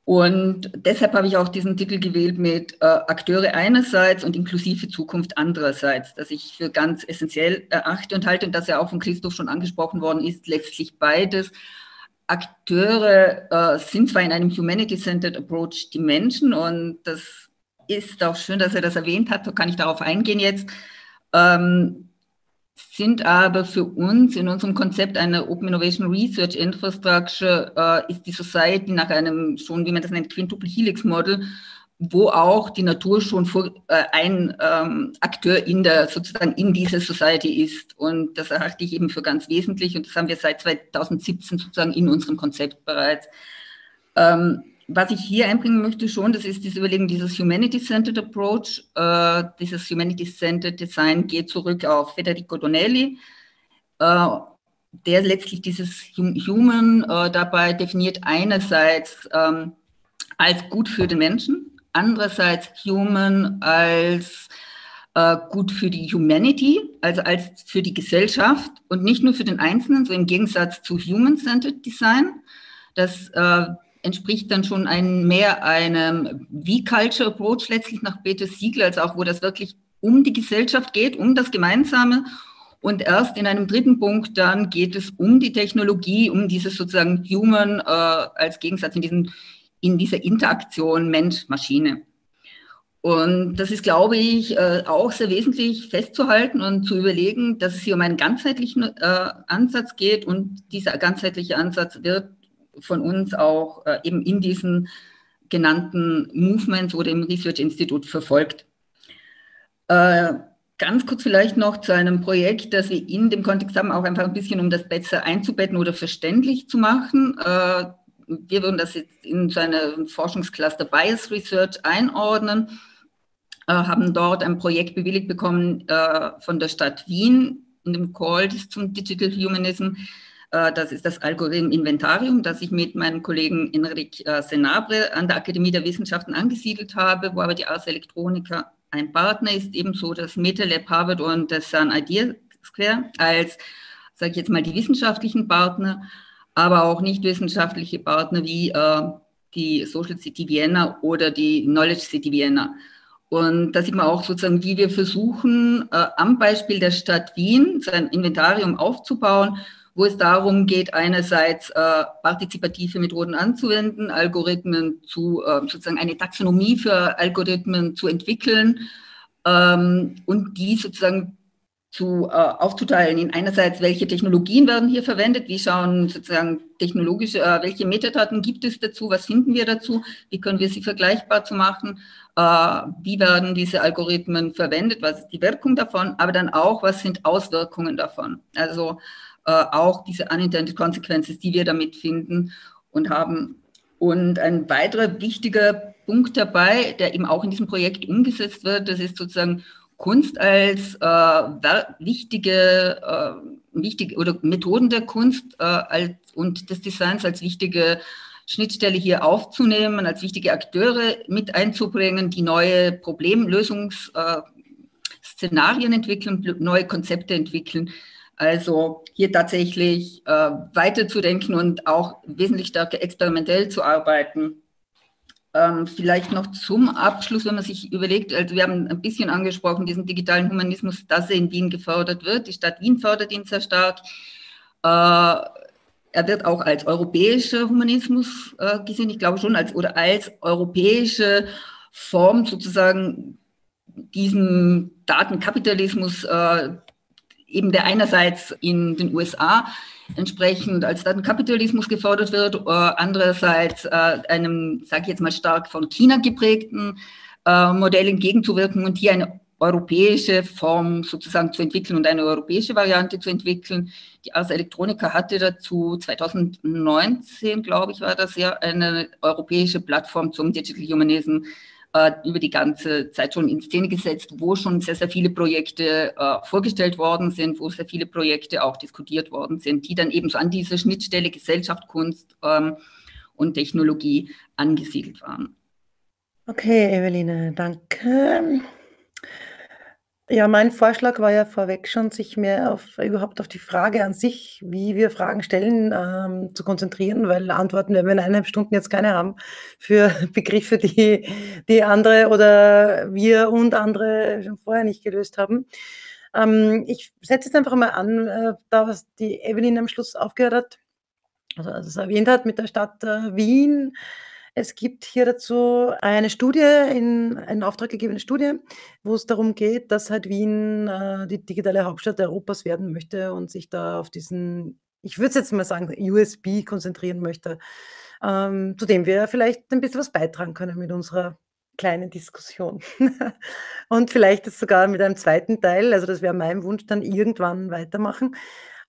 Und deshalb habe ich auch diesen Titel gewählt mit äh, Akteure einerseits und inklusive Zukunft andererseits, dass ich für ganz essentiell erachte und halte und dass ja auch von Christoph schon angesprochen worden ist, letztlich beides. Akteure äh, sind zwar in einem Humanity-Centered Approach die Menschen und das ist auch schön, dass er das erwähnt hat, so kann ich darauf eingehen jetzt. Ähm, sind aber für uns in unserem Konzept einer Open Innovation Research Infrastructure äh, ist die Society nach einem schon, wie man das nennt, Quintuple Helix Model, wo auch die Natur schon vor, äh, ein ähm, Akteur in der sozusagen in dieser Society ist. Und das erachte ich eben für ganz wesentlich und das haben wir seit 2017 sozusagen in unserem Konzept bereits. Ähm, was ich hier einbringen möchte schon, das ist das Überlegen dieses Humanity-Centered Approach. Äh, dieses Humanity-Centered Design geht zurück auf Federico Donelli, äh, der letztlich dieses Human äh, dabei definiert einerseits ähm, als gut für den Menschen, andererseits Human als äh, gut für die Humanity, also als für die Gesellschaft und nicht nur für den Einzelnen, so im Gegensatz zu Human-Centered Design. Das äh, entspricht dann schon ein, mehr einem V-Culture Approach letztlich nach Peter Siegel, als auch wo das wirklich um die Gesellschaft geht, um das Gemeinsame. Und erst in einem dritten Punkt dann geht es um die Technologie, um dieses sozusagen Human äh, als Gegensatz in, diesen, in dieser Interaktion Mensch-Maschine. Und das ist, glaube ich, äh, auch sehr wesentlich festzuhalten und zu überlegen, dass es hier um einen ganzheitlichen äh, Ansatz geht. Und dieser ganzheitliche Ansatz wird von uns auch äh, eben in diesen genannten Movements oder im Research Institut verfolgt. Ganz kurz vielleicht noch zu einem Projekt, das wir in dem Kontext haben, auch einfach ein bisschen, um das besser einzubetten oder verständlich zu machen. Wir würden das jetzt in so eine Forschungscluster Bias Research einordnen, äh, haben dort ein Projekt bewilligt bekommen äh, von der Stadt Wien in dem Call zum Digital Humanism, äh, das ist das Algorithm Inventarium, das ich mit meinem Kollegen Enric äh, Senabre an der Akademie der Wissenschaften angesiedelt habe, wo aber die Ars Electronica ein Partner ist, ebenso das MetaLab Harvard und das Sun Idea Square als, sage ich jetzt mal, die wissenschaftlichen Partner, aber auch nicht wissenschaftliche Partner wie äh, die Social City Vienna oder die Knowledge City Vienna. Und da sieht man auch sozusagen, wie wir versuchen, äh, am Beispiel der Stadt Wien so ein Inventarium aufzubauen, wo es darum geht, einerseits äh, partizipative Methoden anzuwenden, Algorithmen zu, äh, sozusagen eine Taxonomie für Algorithmen zu entwickeln ähm, und die sozusagen zu, äh, aufzuteilen in einerseits, welche Technologien werden hier verwendet, wie schauen sozusagen technologische, äh, welche Metadaten gibt es dazu, was finden wir dazu, wie können wir sie vergleichbar zu machen, äh, wie werden diese Algorithmen verwendet, was ist die Wirkung davon, aber dann auch, was sind Auswirkungen davon. Also äh, auch diese unintended consequences, die wir damit finden und haben. Und ein weiterer wichtiger Punkt dabei, der eben auch in diesem Projekt umgesetzt wird, das ist sozusagen Kunst als äh, wichtige, äh, wichtige oder Methoden der Kunst äh, als, und des Designs als wichtige Schnittstelle hier aufzunehmen, als wichtige Akteure mit einzubringen, die neue Problemlösungsszenarien entwickeln, neue Konzepte entwickeln. Also hier tatsächlich äh, weiterzudenken und auch wesentlich stärker experimentell zu arbeiten. Ähm, vielleicht noch zum Abschluss, wenn man sich überlegt, also wir haben ein bisschen angesprochen, diesen digitalen Humanismus, dass er in Wien gefördert wird. Die Stadt Wien fördert ihn sehr stark. Äh, er wird auch als europäischer Humanismus äh, gesehen, ich glaube schon, als oder als europäische Form sozusagen diesem Datenkapitalismus, äh, eben der einerseits in den USA entsprechend als Datenkapitalismus gefordert wird, äh, andererseits äh, einem, sage ich jetzt mal, stark von China geprägten äh, Modell entgegenzuwirken und hier eine europäische Form sozusagen zu entwickeln und eine europäische Variante zu entwickeln. Die Ars Electronica hatte dazu 2019, glaube ich, war das ja, eine europäische Plattform zum Digital Humanism äh, über die ganze Zeit schon in Szene gesetzt, wo schon sehr, sehr viele Projekte äh, vorgestellt worden sind, wo sehr viele Projekte auch diskutiert worden sind, die dann eben so an dieser Schnittstelle Gesellschaft, Kunst ähm, und Technologie angesiedelt waren. Okay, Eveline, danke. Ja, mein Vorschlag war ja vorweg schon, sich mehr auf überhaupt auf die Frage an sich, wie wir Fragen stellen, ähm, zu konzentrieren, weil Antworten werden wir in eineinhalb Stunden jetzt keine haben für Begriffe, die die andere oder wir und andere schon vorher nicht gelöst haben. Ähm, ich setze jetzt einfach mal an, äh, da was die Evelyn am Schluss aufgehört hat, also als es erwähnt hat mit der Stadt äh, Wien. Es gibt hier dazu eine Studie, in, eine auftraggegebene Studie, wo es darum geht, dass halt Wien äh, die digitale Hauptstadt Europas werden möchte und sich da auf diesen, ich würde jetzt mal sagen, USB konzentrieren möchte, ähm, zu dem wir vielleicht ein bisschen was beitragen können mit unserer kleinen Diskussion. und vielleicht ist sogar mit einem zweiten Teil, also das wäre mein Wunsch, dann irgendwann weitermachen.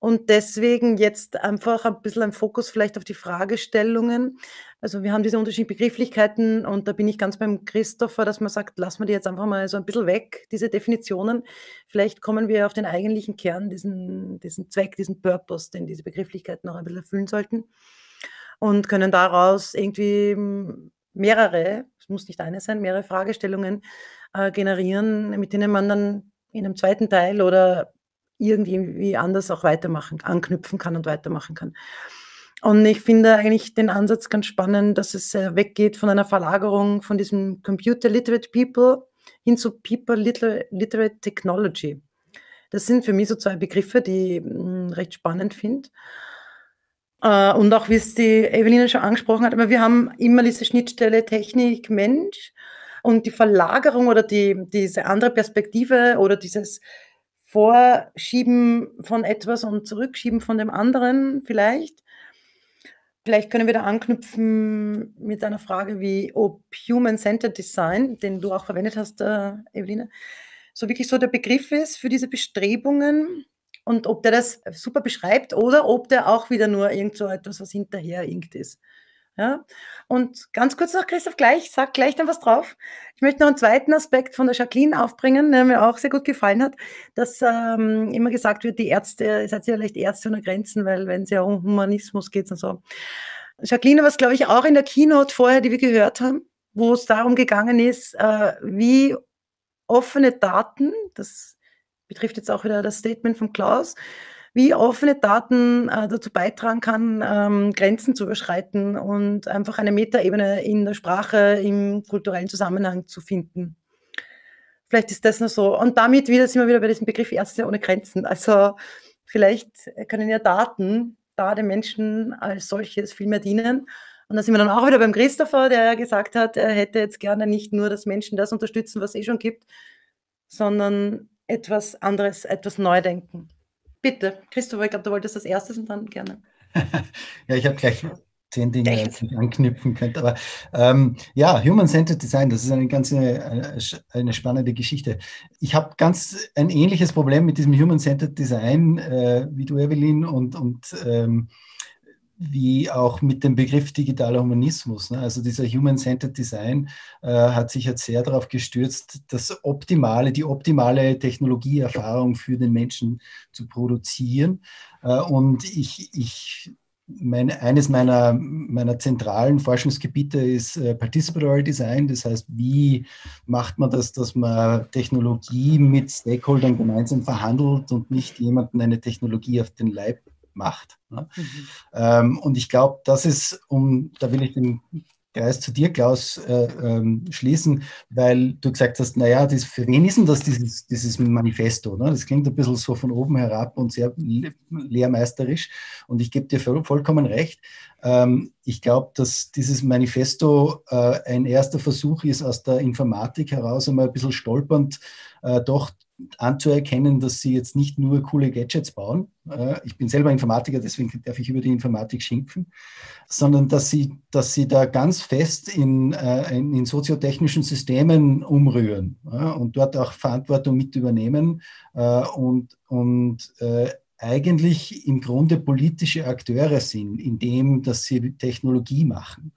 Und deswegen jetzt einfach ein bisschen ein Fokus vielleicht auf die Fragestellungen. Also wir haben diese unterschiedlichen Begrifflichkeiten und da bin ich ganz beim Christopher, dass man sagt, lassen wir die jetzt einfach mal so ein bisschen weg, diese Definitionen. Vielleicht kommen wir auf den eigentlichen Kern, diesen, diesen Zweck, diesen Purpose, den diese Begrifflichkeiten auch ein bisschen erfüllen sollten. Und können daraus irgendwie mehrere, es muss nicht eine sein, mehrere Fragestellungen äh, generieren, mit denen man dann in einem zweiten Teil oder irgendwie anders auch weitermachen, anknüpfen kann und weitermachen kann. Und ich finde eigentlich den Ansatz ganz spannend, dass es äh, weggeht von einer Verlagerung von diesem Computer Literate People hin zu People Literate Technology. Das sind für mich so zwei Begriffe, die ich hm, recht spannend finde. Äh, und auch wie es die Evelina schon angesprochen hat, aber wir haben immer diese Schnittstelle Technik, Mensch und die Verlagerung oder die, diese andere Perspektive oder dieses Vorschieben von etwas und Zurückschieben von dem anderen vielleicht. Vielleicht können wir da anknüpfen mit einer Frage wie, ob Human-Centered Design, den du auch verwendet hast, äh, Eveline, so wirklich so der Begriff ist für diese Bestrebungen und ob der das super beschreibt oder ob der auch wieder nur irgend so etwas, was hinterher irgend ist. Ja? Und ganz kurz noch, Christoph, gleich, sag gleich dann was drauf. Ich möchte noch einen zweiten Aspekt von der Jacqueline aufbringen, der mir auch sehr gut gefallen hat, dass ähm, immer gesagt wird, die Ärzte, ihr seid ja leicht Ärzte ohne Grenzen, weil wenn es ja um Humanismus geht und so. Jacqueline, was glaube ich auch in der Keynote vorher, die wir gehört haben, wo es darum gegangen ist, äh, wie offene Daten, das betrifft jetzt auch wieder das Statement von Klaus, wie offene Daten äh, dazu beitragen kann, ähm, Grenzen zu überschreiten und einfach eine Metaebene in der Sprache, im kulturellen Zusammenhang zu finden. Vielleicht ist das nur so. Und damit wieder sind wir wieder bei diesem Begriff Ärzte ohne Grenzen. Also vielleicht können ja Daten da den Menschen als solches viel mehr dienen. Und da sind wir dann auch wieder beim Christopher, der gesagt hat, er hätte jetzt gerne nicht nur, dass Menschen das unterstützen, was es eh schon gibt, sondern etwas anderes, etwas neu denken. Bitte, Christopher, ich glaube, du wolltest das erstes und dann gerne. ja, ich habe gleich zehn Dinge, die ich anknüpfen könnte. Aber ähm, ja, Human-Centered Design, das ist eine ganz eine, eine spannende Geschichte. Ich habe ganz ein ähnliches Problem mit diesem Human-Centered Design äh, wie du, Evelyn, und, und ähm, wie auch mit dem Begriff digitaler Humanismus. Ne? Also dieser Human-Centered Design äh, hat sich jetzt sehr darauf gestürzt, das optimale, die optimale Technologieerfahrung für den Menschen zu produzieren. Äh, und ich, ich meine, eines meiner, meiner zentralen Forschungsgebiete ist äh, Participatory Design. Das heißt, wie macht man das, dass man Technologie mit Stakeholdern gemeinsam verhandelt und nicht jemanden eine Technologie auf den Leib macht. Ne? Mhm. Ähm, und ich glaube, das ist, um, da will ich den Kreis zu dir, Klaus, äh, ähm, schließen, weil du gesagt hast, naja, das, für wen ist denn das, dieses, dieses Manifesto? Ne? Das klingt ein bisschen so von oben herab und sehr lehrmeisterisch. Und ich gebe dir vollkommen recht. Ähm, ich glaube, dass dieses Manifesto äh, ein erster Versuch ist, aus der Informatik heraus einmal ein bisschen stolpernd äh, doch anzuerkennen, dass sie jetzt nicht nur coole Gadgets bauen. Äh, ich bin selber Informatiker, deswegen darf ich über die Informatik schimpfen, sondern dass sie, dass sie da ganz fest in, äh, in, in soziotechnischen Systemen umrühren und dort auch Verantwortung mit übernehmen äh, und, und eigentlich im Grunde politische Akteure sind, indem dass sie Technologie machen.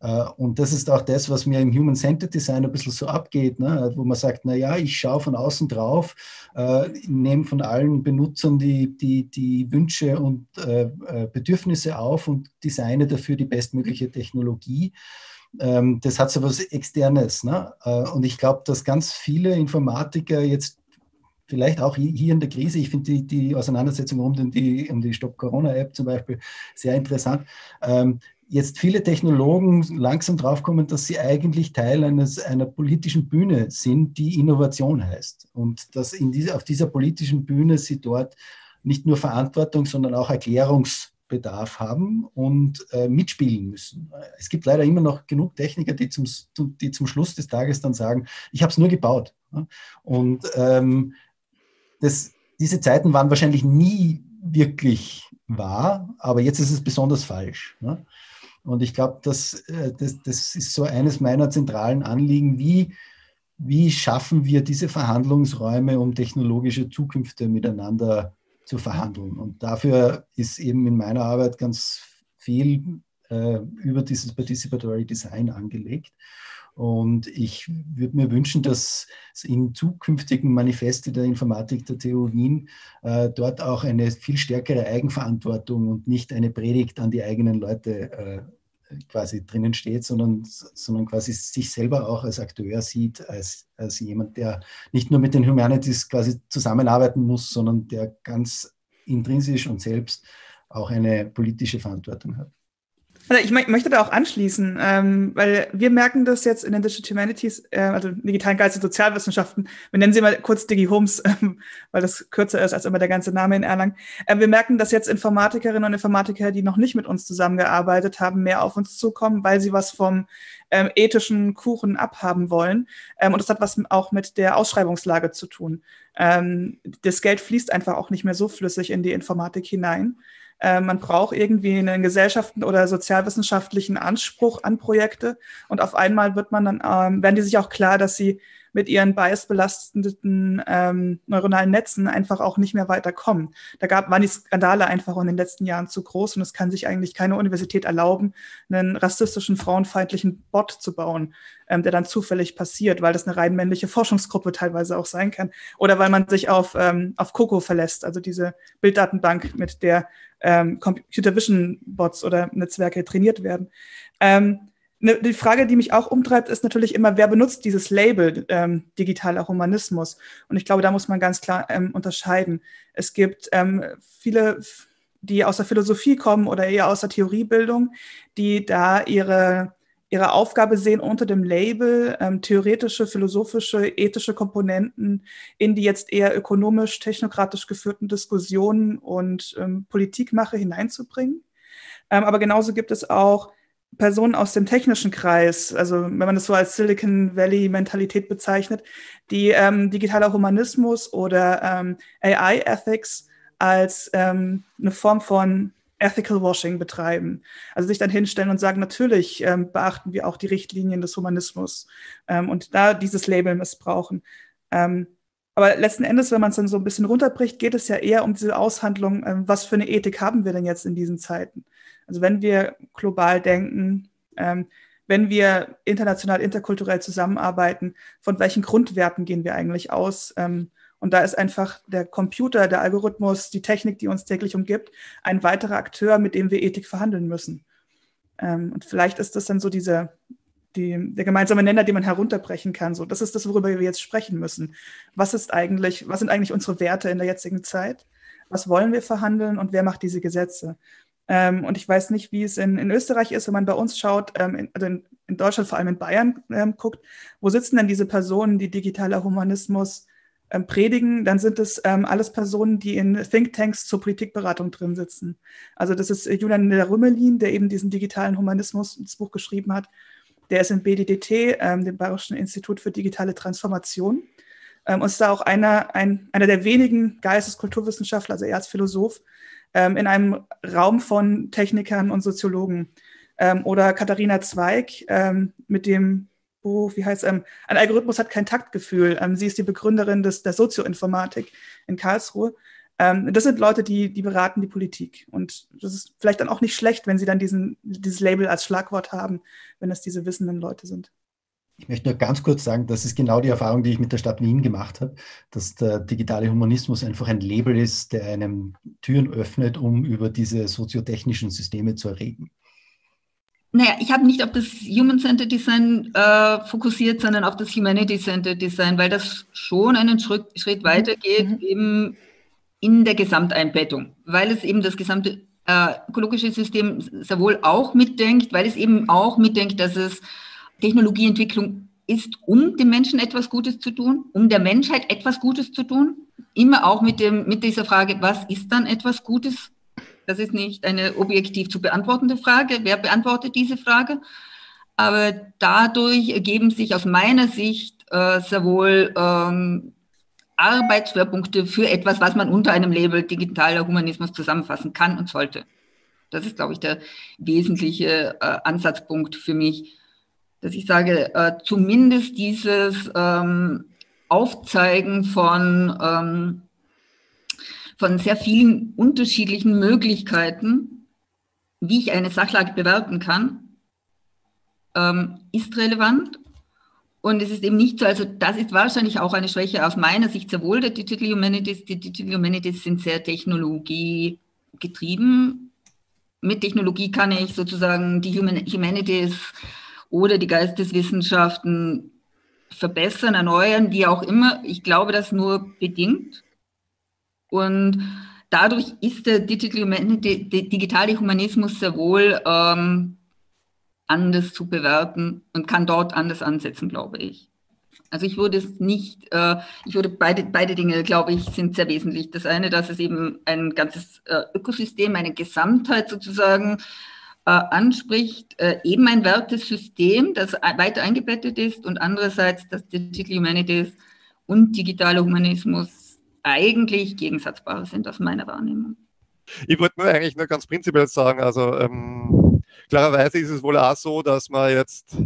Äh, und das ist auch das, was mir im Human-Centered Design ein bisschen so abgeht, ne? wo man sagt, naja, ich schaue von außen drauf, äh, nehme von allen Benutzern die, die, die Wünsche und äh, äh, Bedürfnisse auf und designe dafür die bestmögliche Technologie. Ähm, das hat so was Externes. Ne? Äh, und ich glaube, dass ganz viele Informatiker jetzt vielleicht auch hier in der Krise, ich finde die, die Auseinandersetzung um die, um die Stop-Corona-App zum Beispiel sehr interessant, ähm, jetzt viele Technologen langsam draufkommen, dass sie eigentlich Teil eines, einer politischen Bühne sind, die Innovation heißt. Und dass in dieser, auf dieser politischen Bühne sie dort nicht nur Verantwortung, sondern auch Erklärungsbedarf haben und äh, mitspielen müssen. Es gibt leider immer noch genug Techniker, die zum, die zum Schluss des Tages dann sagen, ich habe es nur gebaut. Und ähm, das, diese Zeiten waren wahrscheinlich nie wirklich wahr, aber jetzt ist es besonders falsch. Ne? Und ich glaube, das, äh, das, das ist so eines meiner zentralen Anliegen. Wie, wie schaffen wir diese Verhandlungsräume, um technologische Zukünfte miteinander zu verhandeln? Und dafür ist eben in meiner Arbeit ganz viel äh, über dieses Participatory Design angelegt. Und ich würde mir wünschen, dass in zukünftigen Manifeste der Informatik der TU Wien äh, dort auch eine viel stärkere Eigenverantwortung und nicht eine Predigt an die eigenen Leute äh, quasi drinnen steht, sondern, sondern quasi sich selber auch als Akteur sieht, als, als jemand, der nicht nur mit den Humanities quasi zusammenarbeiten muss, sondern der ganz intrinsisch und selbst auch eine politische Verantwortung hat. Also ich möchte da auch anschließen, ähm, weil wir merken das jetzt in den Digital Humanities, äh, also digitalen Geist und Sozialwissenschaften. Wir nennen sie mal kurz DigiHomes, ähm, weil das kürzer ist als immer der ganze Name in Erlangen. Äh, wir merken, dass jetzt Informatikerinnen und Informatiker, die noch nicht mit uns zusammengearbeitet haben, mehr auf uns zukommen, weil sie was vom ähm, ethischen Kuchen abhaben wollen. Ähm, und das hat was auch mit der Ausschreibungslage zu tun. Ähm, das Geld fließt einfach auch nicht mehr so flüssig in die Informatik hinein. Äh, man braucht irgendwie einen Gesellschaften- oder sozialwissenschaftlichen Anspruch an Projekte. Und auf einmal wird man dann, ähm, werden die sich auch klar, dass sie mit ihren biasbelasteten ähm, neuronalen Netzen einfach auch nicht mehr weiterkommen. Da gab, waren die Skandale einfach in den letzten Jahren zu groß und es kann sich eigentlich keine Universität erlauben, einen rassistischen, frauenfeindlichen Bot zu bauen, ähm, der dann zufällig passiert, weil das eine rein männliche Forschungsgruppe teilweise auch sein kann. Oder weil man sich auf, ähm, auf Coco verlässt, also diese Bilddatenbank, mit der ähm, Computer Vision Bots oder Netzwerke trainiert werden. Ähm, die Frage, die mich auch umtreibt, ist natürlich immer, wer benutzt dieses Label ähm, digitaler Humanismus? Und ich glaube, da muss man ganz klar ähm, unterscheiden. Es gibt ähm, viele, die aus der Philosophie kommen oder eher aus der Theoriebildung, die da ihre, ihre Aufgabe sehen unter dem Label ähm, theoretische, philosophische, ethische Komponenten in die jetzt eher ökonomisch, technokratisch geführten Diskussionen und ähm, Politikmache hineinzubringen. Ähm, aber genauso gibt es auch Personen aus dem technischen Kreis, also wenn man das so als Silicon Valley-Mentalität bezeichnet, die ähm, digitaler Humanismus oder ähm, AI-Ethics als ähm, eine Form von Ethical Washing betreiben. Also sich dann hinstellen und sagen, natürlich ähm, beachten wir auch die Richtlinien des Humanismus ähm, und da dieses Label missbrauchen. Ähm, aber letzten Endes, wenn man es dann so ein bisschen runterbricht, geht es ja eher um diese Aushandlung, was für eine Ethik haben wir denn jetzt in diesen Zeiten? Also wenn wir global denken, ähm, wenn wir international, interkulturell zusammenarbeiten, von welchen Grundwerten gehen wir eigentlich aus? Ähm, Und da ist einfach der Computer, der Algorithmus, die Technik, die uns täglich umgibt, ein weiterer Akteur, mit dem wir Ethik verhandeln müssen. Ähm, und vielleicht ist das dann so diese, die, der gemeinsame Nenner, den man herunterbrechen kann. So, das ist das, worüber wir jetzt sprechen müssen. Was ist eigentlich, was sind eigentlich unsere Werte in der jetzigen Zeit? Was wollen wir verhandeln und wer macht diese Gesetze? Ähm, und ich weiß nicht, wie es in, in Österreich ist, wenn man bei uns schaut, ähm, in, also in, in, Deutschland, vor allem in Bayern ähm, guckt, wo sitzen denn diese Personen, die digitaler Humanismus ähm, predigen? Dann sind es ähm, alles Personen, die in Thinktanks zur Politikberatung drin sitzen. Also das ist Julian der Rümmelin, der eben diesen digitalen Humanismus, das Buch geschrieben hat. Der ist im BDDT, ähm, dem Bayerischen Institut für digitale Transformation. und ist da auch einer, ein, einer der wenigen Geisteskulturwissenschaftler, also er als Philosoph, ähm, in einem Raum von Technikern und Soziologen. Ähm, oder Katharina Zweig ähm, mit dem Buch, wie heißt es, ähm, ein Algorithmus hat kein Taktgefühl. Ähm, sie ist die Begründerin des, der Sozioinformatik in Karlsruhe. Ähm, das sind Leute, die, die beraten die Politik. Und das ist vielleicht dann auch nicht schlecht, wenn sie dann diesen, dieses Label als Schlagwort haben, wenn es diese wissenden Leute sind. Ich möchte nur ganz kurz sagen, das ist genau die Erfahrung, die ich mit der Stadt Wien gemacht habe, dass der digitale Humanismus einfach ein Label ist, der einem Türen öffnet, um über diese soziotechnischen Systeme zu reden. Naja, ich habe nicht auf das Human-Centered Design äh, fokussiert, sondern auf das Humanity-Centered Design, weil das schon einen Schritt, Schritt weitergeht, mhm. eben in der Gesamteinbettung, weil es eben das gesamte äh, ökologische System sehr wohl auch mitdenkt, weil es eben auch mitdenkt, dass es Technologieentwicklung ist, um dem Menschen etwas Gutes zu tun, um der Menschheit etwas Gutes zu tun. Immer auch mit, dem, mit dieser Frage, was ist dann etwas Gutes? Das ist nicht eine objektiv zu beantwortende Frage. Wer beantwortet diese Frage? Aber dadurch ergeben sich aus meiner Sicht äh, sehr wohl ähm, Arbeitsschwerpunkte für etwas, was man unter einem Label digitaler Humanismus zusammenfassen kann und sollte. Das ist, glaube ich, der wesentliche äh, Ansatzpunkt für mich dass ich sage, äh, zumindest dieses ähm, Aufzeigen von, ähm, von sehr vielen unterschiedlichen Möglichkeiten, wie ich eine Sachlage bewerten kann, ähm, ist relevant. Und es ist eben nicht so, also das ist wahrscheinlich auch eine Schwäche aus meiner Sicht sehr wohl der Digital Humanities. Die Digital Humanities sind sehr technologiegetrieben. Mit Technologie kann ich sozusagen die Humanities oder die Geisteswissenschaften verbessern, erneuern, wie auch immer. Ich glaube das nur bedingt. Und dadurch ist der digitale Humanismus sehr wohl ähm, anders zu bewerten und kann dort anders ansetzen, glaube ich. Also ich würde es nicht, äh, ich würde beide, beide Dinge, glaube ich, sind sehr wesentlich. Das eine, dass es eben ein ganzes äh, Ökosystem, eine Gesamtheit sozusagen äh, anspricht, äh, eben ein Wertesystem, das weiter eingebettet ist und andererseits, dass Digital Humanities und digitaler Humanismus eigentlich gegensatzbar sind aus meiner Wahrnehmung. Ich wollte nur eigentlich nur ganz prinzipiell sagen, also ähm, klarerweise ist es wohl auch so, dass man jetzt,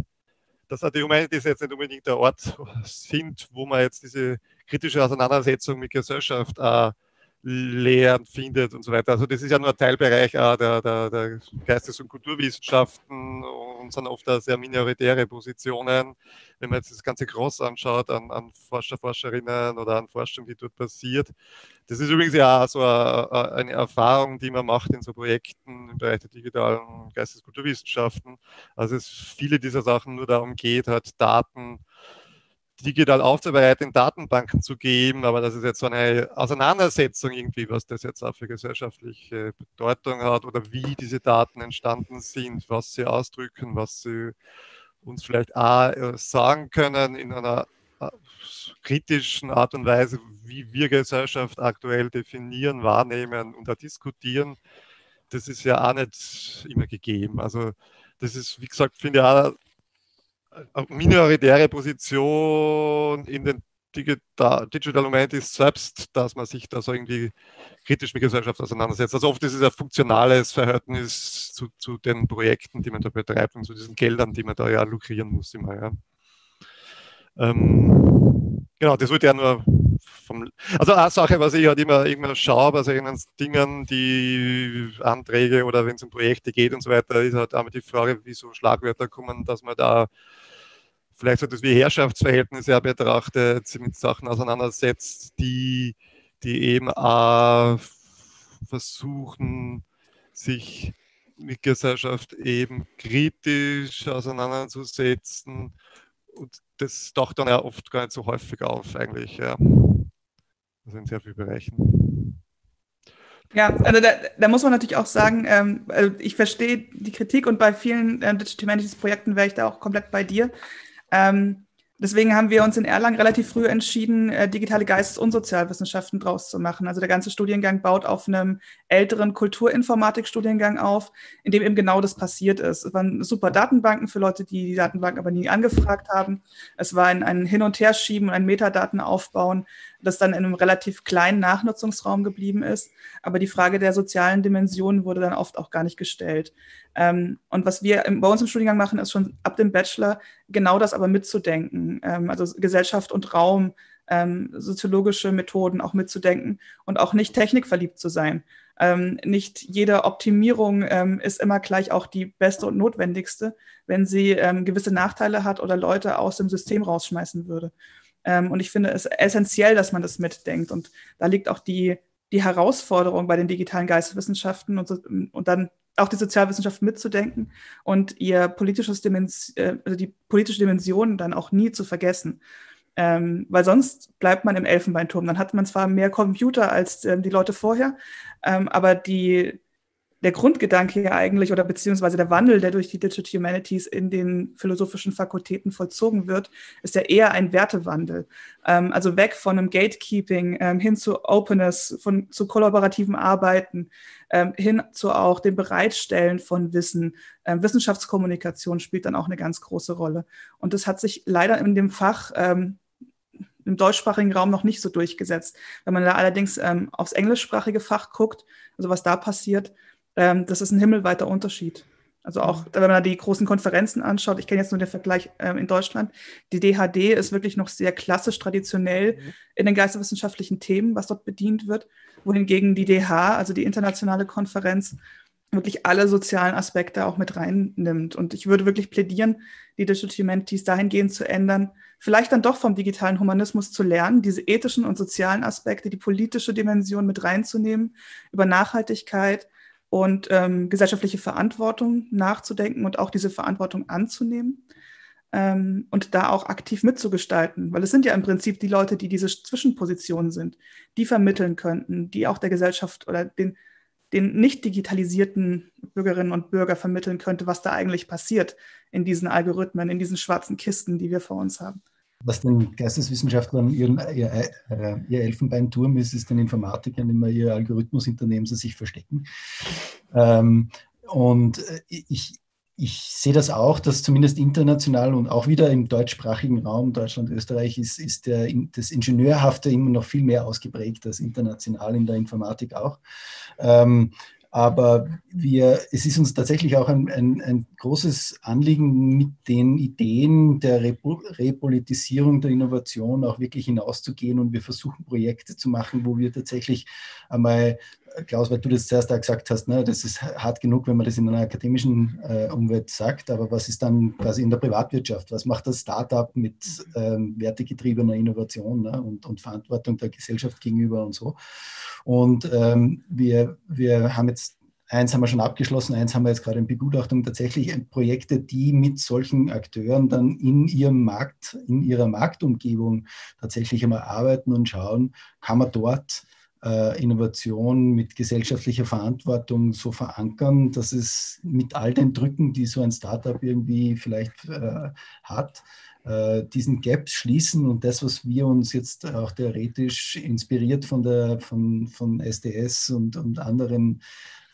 dass die Humanities jetzt nicht unbedingt der Ort sind, wo man jetzt diese kritische Auseinandersetzung mit Gesellschaft äh, Lehren findet und so weiter. Also das ist ja nur ein Teilbereich äh, der, der, der Geistes- und Kulturwissenschaften und sind oft auch sehr minoritäre Positionen. Wenn man jetzt das ganze Groß anschaut an, an Forscher, Forscherinnen oder an Forschung, die dort passiert. Das ist übrigens ja auch so eine, eine Erfahrung, die man macht in so Projekten im Bereich der digitalen Geistes- und Kulturwissenschaften. Also es viele dieser Sachen nur darum geht, halt Daten digital aufzubereiten, in Datenbanken zu geben, aber das ist jetzt so eine Auseinandersetzung irgendwie, was das jetzt auch für gesellschaftliche Bedeutung hat oder wie diese Daten entstanden sind, was sie ausdrücken, was sie uns vielleicht auch äh, sagen können in einer äh, kritischen Art und Weise, wie wir Gesellschaft aktuell definieren, wahrnehmen und auch diskutieren. Das ist ja auch nicht immer gegeben. Also das ist, wie gesagt, finde ich auch minoritäre Position in den Digital, Digital Humanities selbst, dass man sich da so irgendwie kritisch mit Gesellschaft auseinandersetzt. Also oft ist es ein funktionales Verhältnis zu, zu den Projekten, die man da betreibt und zu diesen Geldern, die man da ja lukrieren muss immer. Ja. Ähm, genau, das wollte ja nur vom, also eine Sache, was ich halt immer, immer schaue bei solchen Dingen, die Anträge oder wenn es um Projekte geht und so weiter, ist halt auch die Frage, wie so Schlagwörter kommen, dass man da vielleicht so etwas wie Herrschaftsverhältnisse betrachtet, sich mit Sachen auseinandersetzt, die, die eben auch versuchen, sich mit Gesellschaft eben kritisch auseinanderzusetzen. Und das taucht dann ja oft gar nicht so häufig auf, eigentlich. Ja. Also in sehr vielen Bereichen. Ja, also da, da muss man natürlich auch sagen, ähm, also ich verstehe die Kritik und bei vielen äh, Digital Humanities Projekten wäre ich da auch komplett bei dir. Ähm, Deswegen haben wir uns in Erlangen relativ früh entschieden, äh, digitale Geistes- und Sozialwissenschaften draus zu machen. Also der ganze Studiengang baut auf einem älteren Kulturinformatik-Studiengang auf, in dem eben genau das passiert ist. Es waren super Datenbanken für Leute, die die Datenbanken aber nie angefragt haben. Es war ein, ein Hin- und Herschieben und ein Metadaten aufbauen, das dann in einem relativ kleinen Nachnutzungsraum geblieben ist. Aber die Frage der sozialen Dimension wurde dann oft auch gar nicht gestellt. Ähm, und was wir im, bei uns im Studiengang machen, ist schon ab dem Bachelor genau das aber mitzudenken. Ähm, also Gesellschaft und Raum, ähm, soziologische Methoden auch mitzudenken und auch nicht technikverliebt zu sein. Ähm, nicht jede Optimierung ähm, ist immer gleich auch die beste und notwendigste, wenn sie ähm, gewisse Nachteile hat oder Leute aus dem System rausschmeißen würde. und ich finde es essentiell, dass man das mitdenkt. Und da liegt auch die, die Herausforderung bei den digitalen Geisteswissenschaften und, so, und dann auch die Sozialwissenschaften mitzudenken und ihr politisches Dimens äh, also die politische Dimension dann auch nie zu vergessen. Ähm, weil sonst bleibt man im Elfenbeinturm. Dann hat man zwar mehr Computer als ähm, die Leute vorher, ähm, aber die, der Grundgedanke ja eigentlich oder beziehungsweise der Wandel, der durch die Digital Humanities in den philosophischen Fakultäten vollzogen wird, ist ja eher ein Wertewandel. Ähm, also weg von einem Gatekeeping ähm, hin zu Openness, von, zu kollaborativem Arbeiten, ähm, hin zu auch dem Bereitstellen von Wissen. Ähm, Wissenschaftskommunikation spielt dann auch eine ganz große Rolle. Und das hat sich leider in dem Fach ähm, im deutschsprachigen Raum noch nicht so durchgesetzt. Wenn man da allerdings ähm, aufs englischsprachige Fach guckt, also was da passiert, ähm, das ist ein himmelweiter Unterschied. Also auch, mhm. wenn man die großen Konferenzen anschaut, ich kenne jetzt nur den Vergleich ähm, in Deutschland, die DHD ist wirklich noch sehr klassisch traditionell mhm. in den geisteswissenschaftlichen Themen, was dort bedient wird, wohingegen die DH, also die internationale Konferenz, wirklich alle sozialen Aspekte auch mit reinnimmt. Und ich würde wirklich plädieren, die Digital Humanities dahingehend zu ändern, vielleicht dann doch vom digitalen Humanismus zu lernen, diese ethischen und sozialen Aspekte, die politische Dimension mit reinzunehmen, über Nachhaltigkeit, und ähm, gesellschaftliche Verantwortung nachzudenken und auch diese Verantwortung anzunehmen ähm, und da auch aktiv mitzugestalten, weil es sind ja im Prinzip die Leute, die diese Zwischenpositionen sind, die vermitteln könnten, die auch der Gesellschaft oder den, den nicht digitalisierten Bürgerinnen und Bürger vermitteln könnte, was da eigentlich passiert in diesen Algorithmen, in diesen schwarzen Kisten, die wir vor uns haben was den Geisteswissenschaftlern ihren, ihr, äh, ihr Elfenbeinturm ist, ist den Informatikern immer ihr Algorithmus, hinter dem sie sich verstecken. Ähm, und äh, ich, ich sehe das auch, dass zumindest international und auch wieder im deutschsprachigen Raum, Deutschland, Österreich, ist, ist der, das Ingenieurhafte immer noch viel mehr ausgeprägt als international in der Informatik auch. Ähm, aber wir, es ist uns tatsächlich auch ein, ein, ein großes Anliegen, mit den Ideen der Repolitisierung der Innovation auch wirklich hinauszugehen. Und wir versuchen Projekte zu machen, wo wir tatsächlich einmal Klaus, weil du das zuerst auch gesagt hast, ne, das ist hart genug, wenn man das in einer akademischen äh, Umwelt sagt, aber was ist dann quasi in der Privatwirtschaft? Was macht das Startup mit ähm, wertegetriebener Innovation ne, und, und, Verantwortung der Gesellschaft gegenüber und so? Und ähm, wir, wir haben jetzt Eins haben wir schon abgeschlossen, eins haben wir jetzt gerade in Begutachtung, tatsächlich Projekte, die mit solchen Akteuren dann in ihrem Markt, in ihrer Marktumgebung tatsächlich einmal arbeiten und schauen, kann man dort Innovation mit gesellschaftlicher Verantwortung so verankern, dass es mit all den Drücken, die so ein Startup irgendwie vielleicht äh, hat, äh, diesen Gap schließen und das, was wir uns jetzt auch theoretisch inspiriert von, der, von, von SDS und, und anderen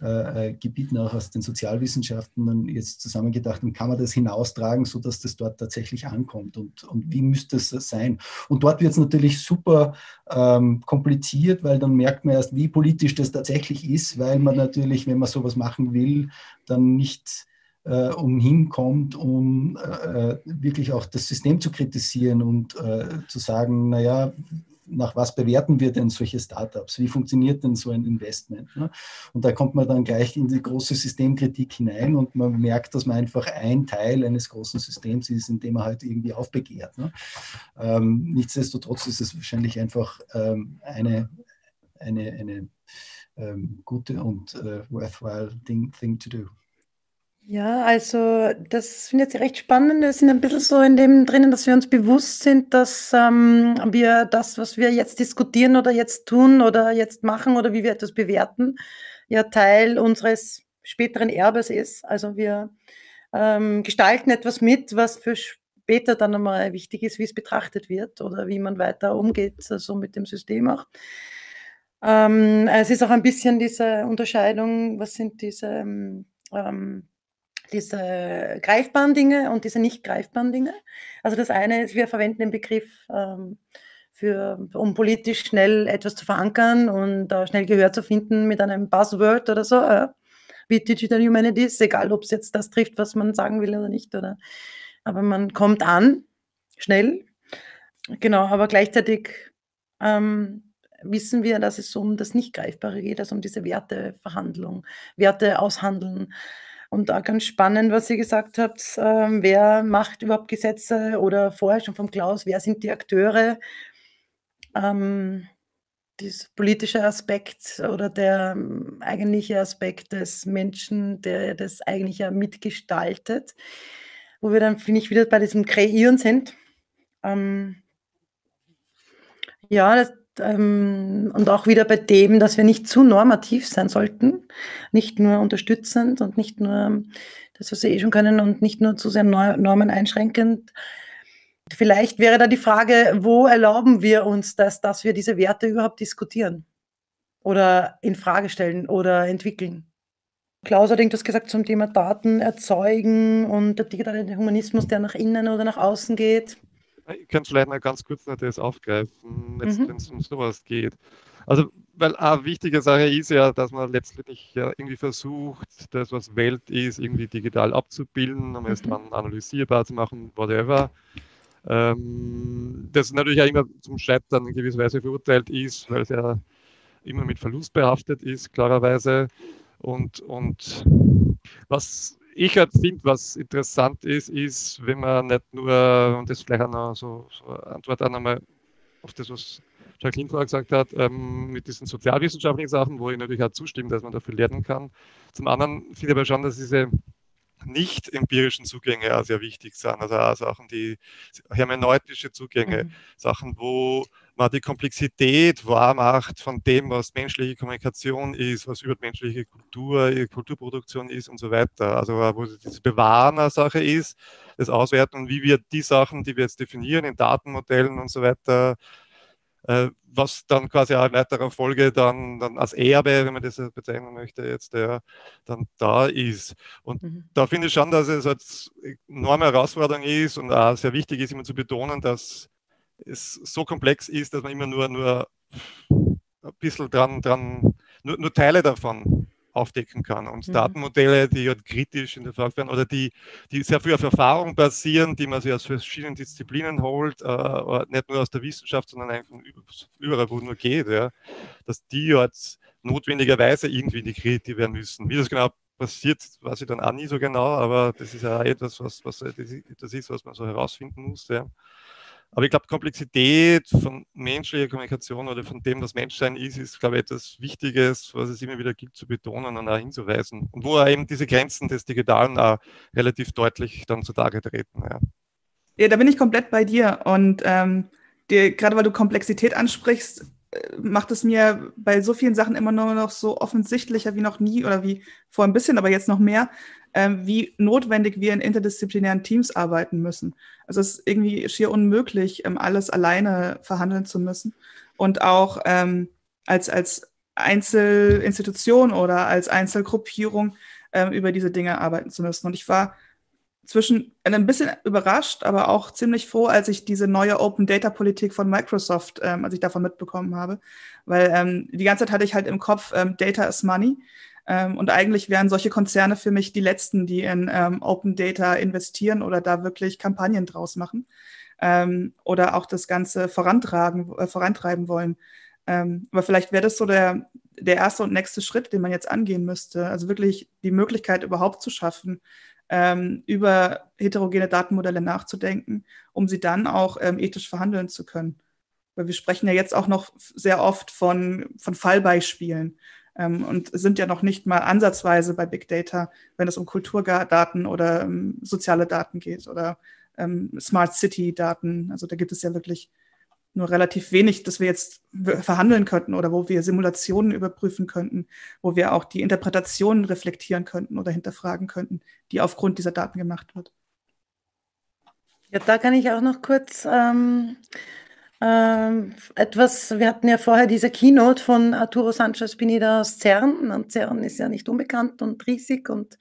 äh, äh, Gebieten auch aus den Sozialwissenschaften dann jetzt zusammengedacht und kann man das hinaustragen, sodass das dort tatsächlich ankommt und, und wie müsste es sein? Und dort wird es natürlich super ähm, kompliziert, weil dann merkt man erst, wie politisch das tatsächlich ist, weil man natürlich, wenn man sowas machen will, dann nicht äh, umhin kommt, um äh wirklich auch das System zu kritisieren und äh, zu sagen, naja, nach was bewerten wir denn solche Startups? Wie funktioniert denn so ein Investment? Ne? Und da kommt man dann gleich in die große Systemkritik hinein und man merkt, dass man einfach ein Teil eines großen Systems ist, in dem man halt irgendwie aufbegehrt. Ne? Ähm, nichtsdestotrotz ist es wahrscheinlich einfach ähm, eine, eine, eine ähm, gute und äh, worthwhile thing, thing to do. Ja, also das finde ich jetzt recht spannend. Wir sind ein bisschen so in dem drinnen, dass wir uns bewusst sind, dass ähm, wir das, was wir jetzt diskutieren oder jetzt tun oder jetzt machen oder wie wir etwas bewerten, ja Teil unseres späteren Erbes ist. Also wir ähm, gestalten etwas mit, was für später dann einmal wichtig ist, wie es betrachtet wird oder wie man weiter umgeht, also mit dem System auch. Ähm, es ist auch ein bisschen diese Unterscheidung, was sind diese ähm, diese greifbaren Dinge und diese nicht greifbaren Dinge. Also das eine ist, wir verwenden den Begriff, ähm, für, um politisch schnell etwas zu verankern und äh, schnell Gehör zu finden mit einem Buzzword oder so, äh, wie Digital Humanities, egal ob es jetzt das trifft, was man sagen will oder nicht. Oder, aber man kommt an, schnell. Genau, aber gleichzeitig ähm, wissen wir, dass es um das Nicht-Greifbare geht, also um diese Werteverhandlung, Werte aushandeln. Und da ganz spannend, was ihr gesagt habt, ähm, wer macht überhaupt Gesetze oder vorher schon vom Klaus, wer sind die Akteure? Ähm, dieser politische Aspekt oder der ähm, eigentliche Aspekt des Menschen, der das eigentlich ja mitgestaltet, wo wir dann, finde ich, wieder bei diesem Kreieren sind. Ähm, ja, das, ähm, und auch wieder bei dem, dass wir nicht zu normativ sein sollten, nicht nur unterstützend und nicht nur das, was wir eh schon können und nicht nur zu sehr Normen einschränkend. Vielleicht wäre da die Frage, wo erlauben wir uns das, dass wir diese Werte überhaupt diskutieren oder in Frage stellen oder entwickeln? Klaus hat irgendwas gesagt zum Thema Daten erzeugen und der digitale Humanismus, der nach innen oder nach außen geht. Ich könnte vielleicht noch ganz kurz noch das aufgreifen, mhm. wenn es um sowas geht. Also, weil eine wichtige Sache ist ja, dass man letztendlich ja irgendwie versucht, das, was Welt ist, irgendwie digital abzubilden, um es mhm. dann analysierbar zu machen, whatever. Ähm, das natürlich ja immer zum Scheitern in gewisser Weise verurteilt ist, weil es ja immer mit Verlust behaftet ist, klarerweise. Und, und was ich halt finde, was interessant ist, ist, wenn man nicht nur, und das vielleicht auch noch so, so Antwort auch nochmal auf das, was Jacqueline vorher gesagt hat, ähm, mit diesen sozialwissenschaftlichen Sachen, wo ich natürlich auch zustimme, dass man dafür lernen kann. Zum anderen finde ich aber schon, dass diese nicht empirischen Zugänge auch sehr wichtig sind. Also auch Sachen, die hermeneutische Zugänge, mhm. Sachen, wo man die Komplexität wahrmacht von dem, was menschliche Kommunikation ist, was übermenschliche Kultur, Kulturproduktion ist und so weiter. Also wo diese Bewahrner-Sache ist, das Auswerten und wie wir die Sachen, die wir jetzt definieren in Datenmodellen und so weiter, äh, was dann quasi auch in weiterer Folge dann, dann als Erbe, wenn man das bezeichnen möchte, jetzt der dann da ist. Und mhm. da finde ich schon, dass es als enorme Herausforderung ist und auch sehr wichtig ist, immer zu betonen, dass es so komplex ist, dass man immer nur, nur ein bisschen dran, dran nur, nur Teile davon aufdecken kann. Und mhm. Datenmodelle, die halt kritisch hinterfragt werden oder die, die sehr viel auf Erfahrung basieren, die man sich aus verschiedenen Disziplinen holt, äh, nicht nur aus der Wissenschaft, sondern einfach überall, wo nur geht, ja, dass die halt notwendigerweise irgendwie integriert werden müssen. Wie das genau passiert, weiß ich dann auch nie so genau, aber das ist ja etwas, was, was das ist, was man so herausfinden muss. Ja. Aber ich glaube, Komplexität von menschlicher Kommunikation oder von dem, was Menschsein ist, ist, glaube ich, etwas Wichtiges, was es immer wieder gibt, zu betonen und auch hinzuweisen. Und wo eben diese Grenzen des Digitalen auch relativ deutlich dann zutage treten. Ja, ja da bin ich komplett bei dir. Und ähm, gerade weil du Komplexität ansprichst, äh, macht es mir bei so vielen Sachen immer nur noch so offensichtlicher wie noch nie oder wie vor ein bisschen, aber jetzt noch mehr, wie notwendig wir in interdisziplinären Teams arbeiten müssen. Also es ist irgendwie schier unmöglich, ähm, alles alleine verhandeln zu müssen und auch ähm, als, als Einzelinstitution oder als Einzelgruppierung ähm, über diese Dinge arbeiten zu müssen. Und ich war zwischen ein bisschen überrascht, aber auch ziemlich froh, als ich diese neue Open Data Politik von Microsoft, ähm, als ich davon mitbekommen habe, weil ähm, die ganze Zeit hatte ich halt im Kopf ähm, Data is Money ähm, und eigentlich wären solche Konzerne für mich die letzten, die in ähm, Open Data investieren oder da wirklich Kampagnen draus machen. ähm, oder auch das Ganze vorantragen, äh, vorantreiben wollen. Ähm, aber vielleicht wäre das so der, der erste und nächste Schritt, den man jetzt angehen müsste. Also wirklich die Möglichkeit überhaupt zu schaffen, ähm, über heterogene Datenmodelle nachzudenken, um sie dann auch ähm, ethisch verhandeln zu können. Weil wir sprechen ja jetzt auch noch sehr oft von, von Fallbeispielen und sind ja noch nicht mal ansatzweise bei Big Data, wenn es um Kulturdaten oder ähm, soziale Daten geht oder ähm, Smart City Daten. Also da gibt es ja wirklich nur relativ wenig, dass wir jetzt verhandeln könnten oder wo wir Simulationen überprüfen könnten, wo wir auch die Interpretationen reflektieren könnten oder hinterfragen könnten, die aufgrund dieser Daten gemacht wird. Ja, da kann ich auch noch kurz ähm, ähm, etwas, wir hatten ja vorher diese Keynote von Arturo Sanchez Pineda aus CERN und CERN ist ja nicht unbekannt und riesig und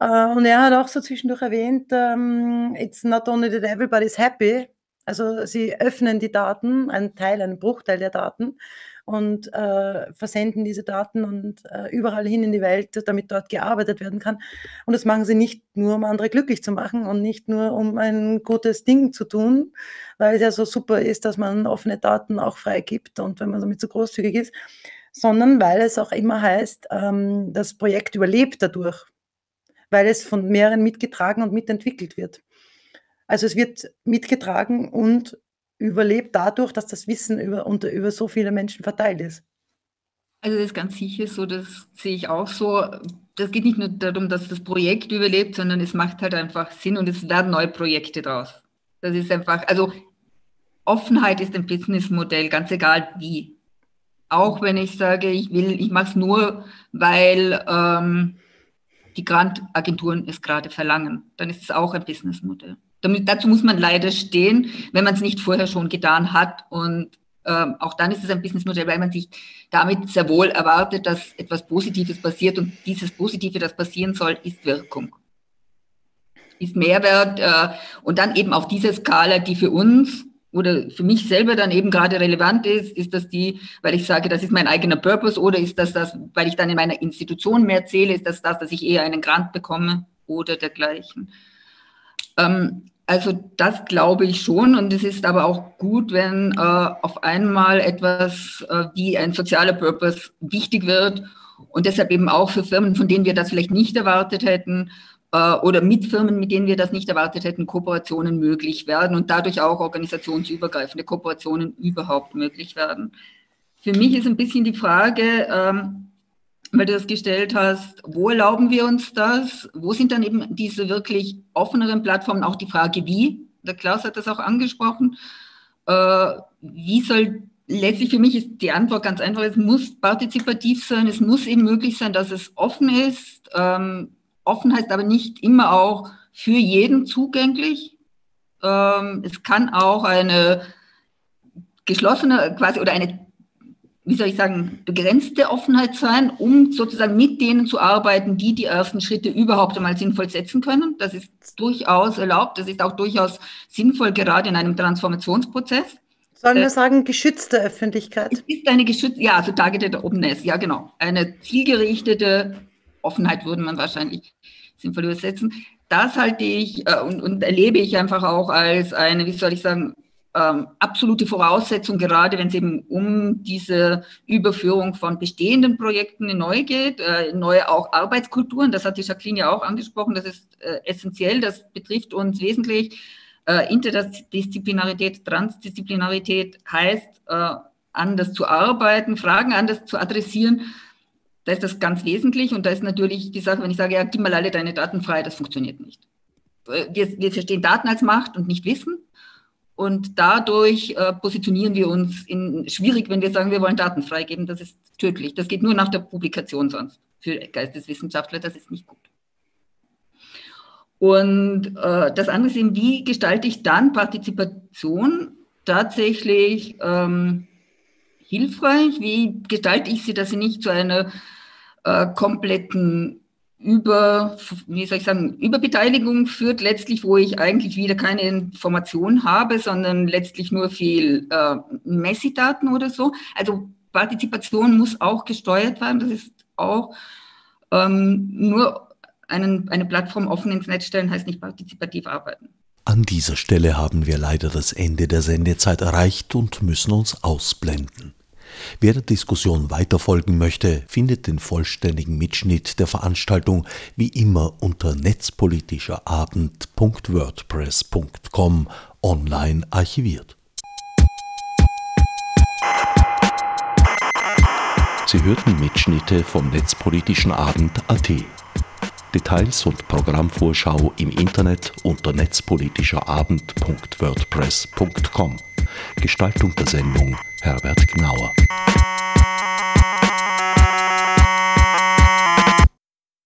äh, und er hat auch so zwischendurch erwähnt, ähm, it's not only that everybody's happy, also sie öffnen die Daten, einen Teil, einen Bruchteil der Daten und äh, versenden diese Daten und äh, überall hin in die Welt, damit dort gearbeitet werden kann. Und das machen sie nicht nur, um andere glücklich zu machen und nicht nur, um ein gutes Ding zu tun, weil es ja so super ist, dass man offene Daten auch freigibt und wenn man damit so großzügig ist, sondern weil es auch immer heißt, ähm, das Projekt überlebt dadurch, weil es von mehreren mitgetragen und mitentwickelt wird. Also es wird mitgetragen und überlebt dadurch, dass das Wissen über, unter, über so viele Menschen verteilt ist. Also das ist ganz sicher so, das sehe ich auch so. Das geht nicht nur darum, dass das Projekt überlebt, sondern es macht halt einfach Sinn und es werden neue Projekte draus. Das ist einfach, also Offenheit ist ein Businessmodell, ganz egal wie. Auch wenn ich sage, ich will, ich mache es nur, weil ähm, die Grantagenturen es gerade verlangen, dann ist es auch ein Businessmodell. Damit, dazu muss man leider stehen, wenn man es nicht vorher schon getan hat. Und ähm, auch dann ist es ein Businessmodell, weil man sich damit sehr wohl erwartet, dass etwas Positives passiert. Und dieses Positive, das passieren soll, ist Wirkung, ist Mehrwert. Äh, und dann eben auf dieser Skala, die für uns oder für mich selber dann eben gerade relevant ist, ist das die, weil ich sage, das ist mein eigener Purpose oder ist das das, weil ich dann in meiner Institution mehr zähle, ist das das, dass ich eher einen Grant bekomme oder dergleichen. Ähm, also das glaube ich schon und es ist aber auch gut, wenn äh, auf einmal etwas äh, wie ein sozialer Purpose wichtig wird und deshalb eben auch für Firmen, von denen wir das vielleicht nicht erwartet hätten äh, oder mit Firmen, mit denen wir das nicht erwartet hätten, Kooperationen möglich werden und dadurch auch organisationsübergreifende Kooperationen überhaupt möglich werden. Für mich ist ein bisschen die Frage, ähm, weil du das gestellt hast, wo erlauben wir uns das? Wo sind dann eben diese wirklich offeneren Plattformen? Auch die Frage, wie? Der Klaus hat das auch angesprochen. Äh, wie soll letztlich für mich ist die Antwort ganz einfach, es muss partizipativ sein, es muss eben möglich sein, dass es offen ist. Ähm, offen heißt aber nicht immer auch für jeden zugänglich. Ähm, es kann auch eine geschlossene quasi oder eine wie soll ich sagen, begrenzte Offenheit sein, um sozusagen mit denen zu arbeiten, die die ersten Schritte überhaupt einmal sinnvoll setzen können. Das ist durchaus erlaubt, das ist auch durchaus sinnvoll, gerade in einem Transformationsprozz. Sollen wir äh, sagen, geschützte Öffentlichkeit? Es ist eine geschützte, ja, also Targeted Openness, ja genau. Eine zielgerichtete Offenheit würde man wahrscheinlich sinnvoll übersetzen. Das halte ich äh, und, und erlebe ich einfach auch als eine, wie soll ich sagen, ähm, absolute Voraussetzung, gerade wenn es eben um diese Überführung von bestehenden Projekten in neu geht, äh, neue auch Arbeitskulturen. Das hat die Jacqueline ja auch angesprochen. Das ist äh, essentiell. Das betrifft uns wesentlich. Äh, Interdisziplinarität, Transdisziplinarität heißt, äh, anders zu arbeiten, Fragen anders zu adressieren. Da ist das ganz wesentlich. Und da ist natürlich die Sache, wenn ich sage, ja, gib mal alle deine Daten frei, das funktioniert nicht. Äh, wir, wir verstehen Daten als Macht und nicht Wissen. Und dadurch äh, positionieren wir uns in schwierig, wenn wir sagen, wir wollen Daten freigeben. Das ist tödlich. Das geht nur nach der Publikation sonst. Für Geisteswissenschaftler, das ist nicht gut. Und äh, das andere ist eben, wie gestalte ich dann Partizipation tatsächlich ähm, hilfreich? Wie gestalte ich sie, dass sie nicht zu einer äh, kompletten über, wie soll ich sagen, Überbeteiligung führt letztlich, wo ich eigentlich wieder keine Information habe, sondern letztlich nur viel äh, Messidaten oder so. Also Partizipation muss auch gesteuert werden. Das ist auch ähm, nur einen, eine Plattform offen ins Netz stellen, heißt nicht partizipativ arbeiten. An dieser Stelle haben wir leider das Ende der Sendezeit erreicht und müssen uns ausblenden. Wer der Diskussion weiterfolgen möchte, findet den vollständigen Mitschnitt der Veranstaltung wie immer unter netzpolitischerabend.wordpress.com online archiviert. Sie hörten Mitschnitte vom Netzpolitischen Abend AT. Details und Programmvorschau im Internet unter netzpolitischerabend.wordpress.com. Gestaltung der Sendung Herbert Gnauer.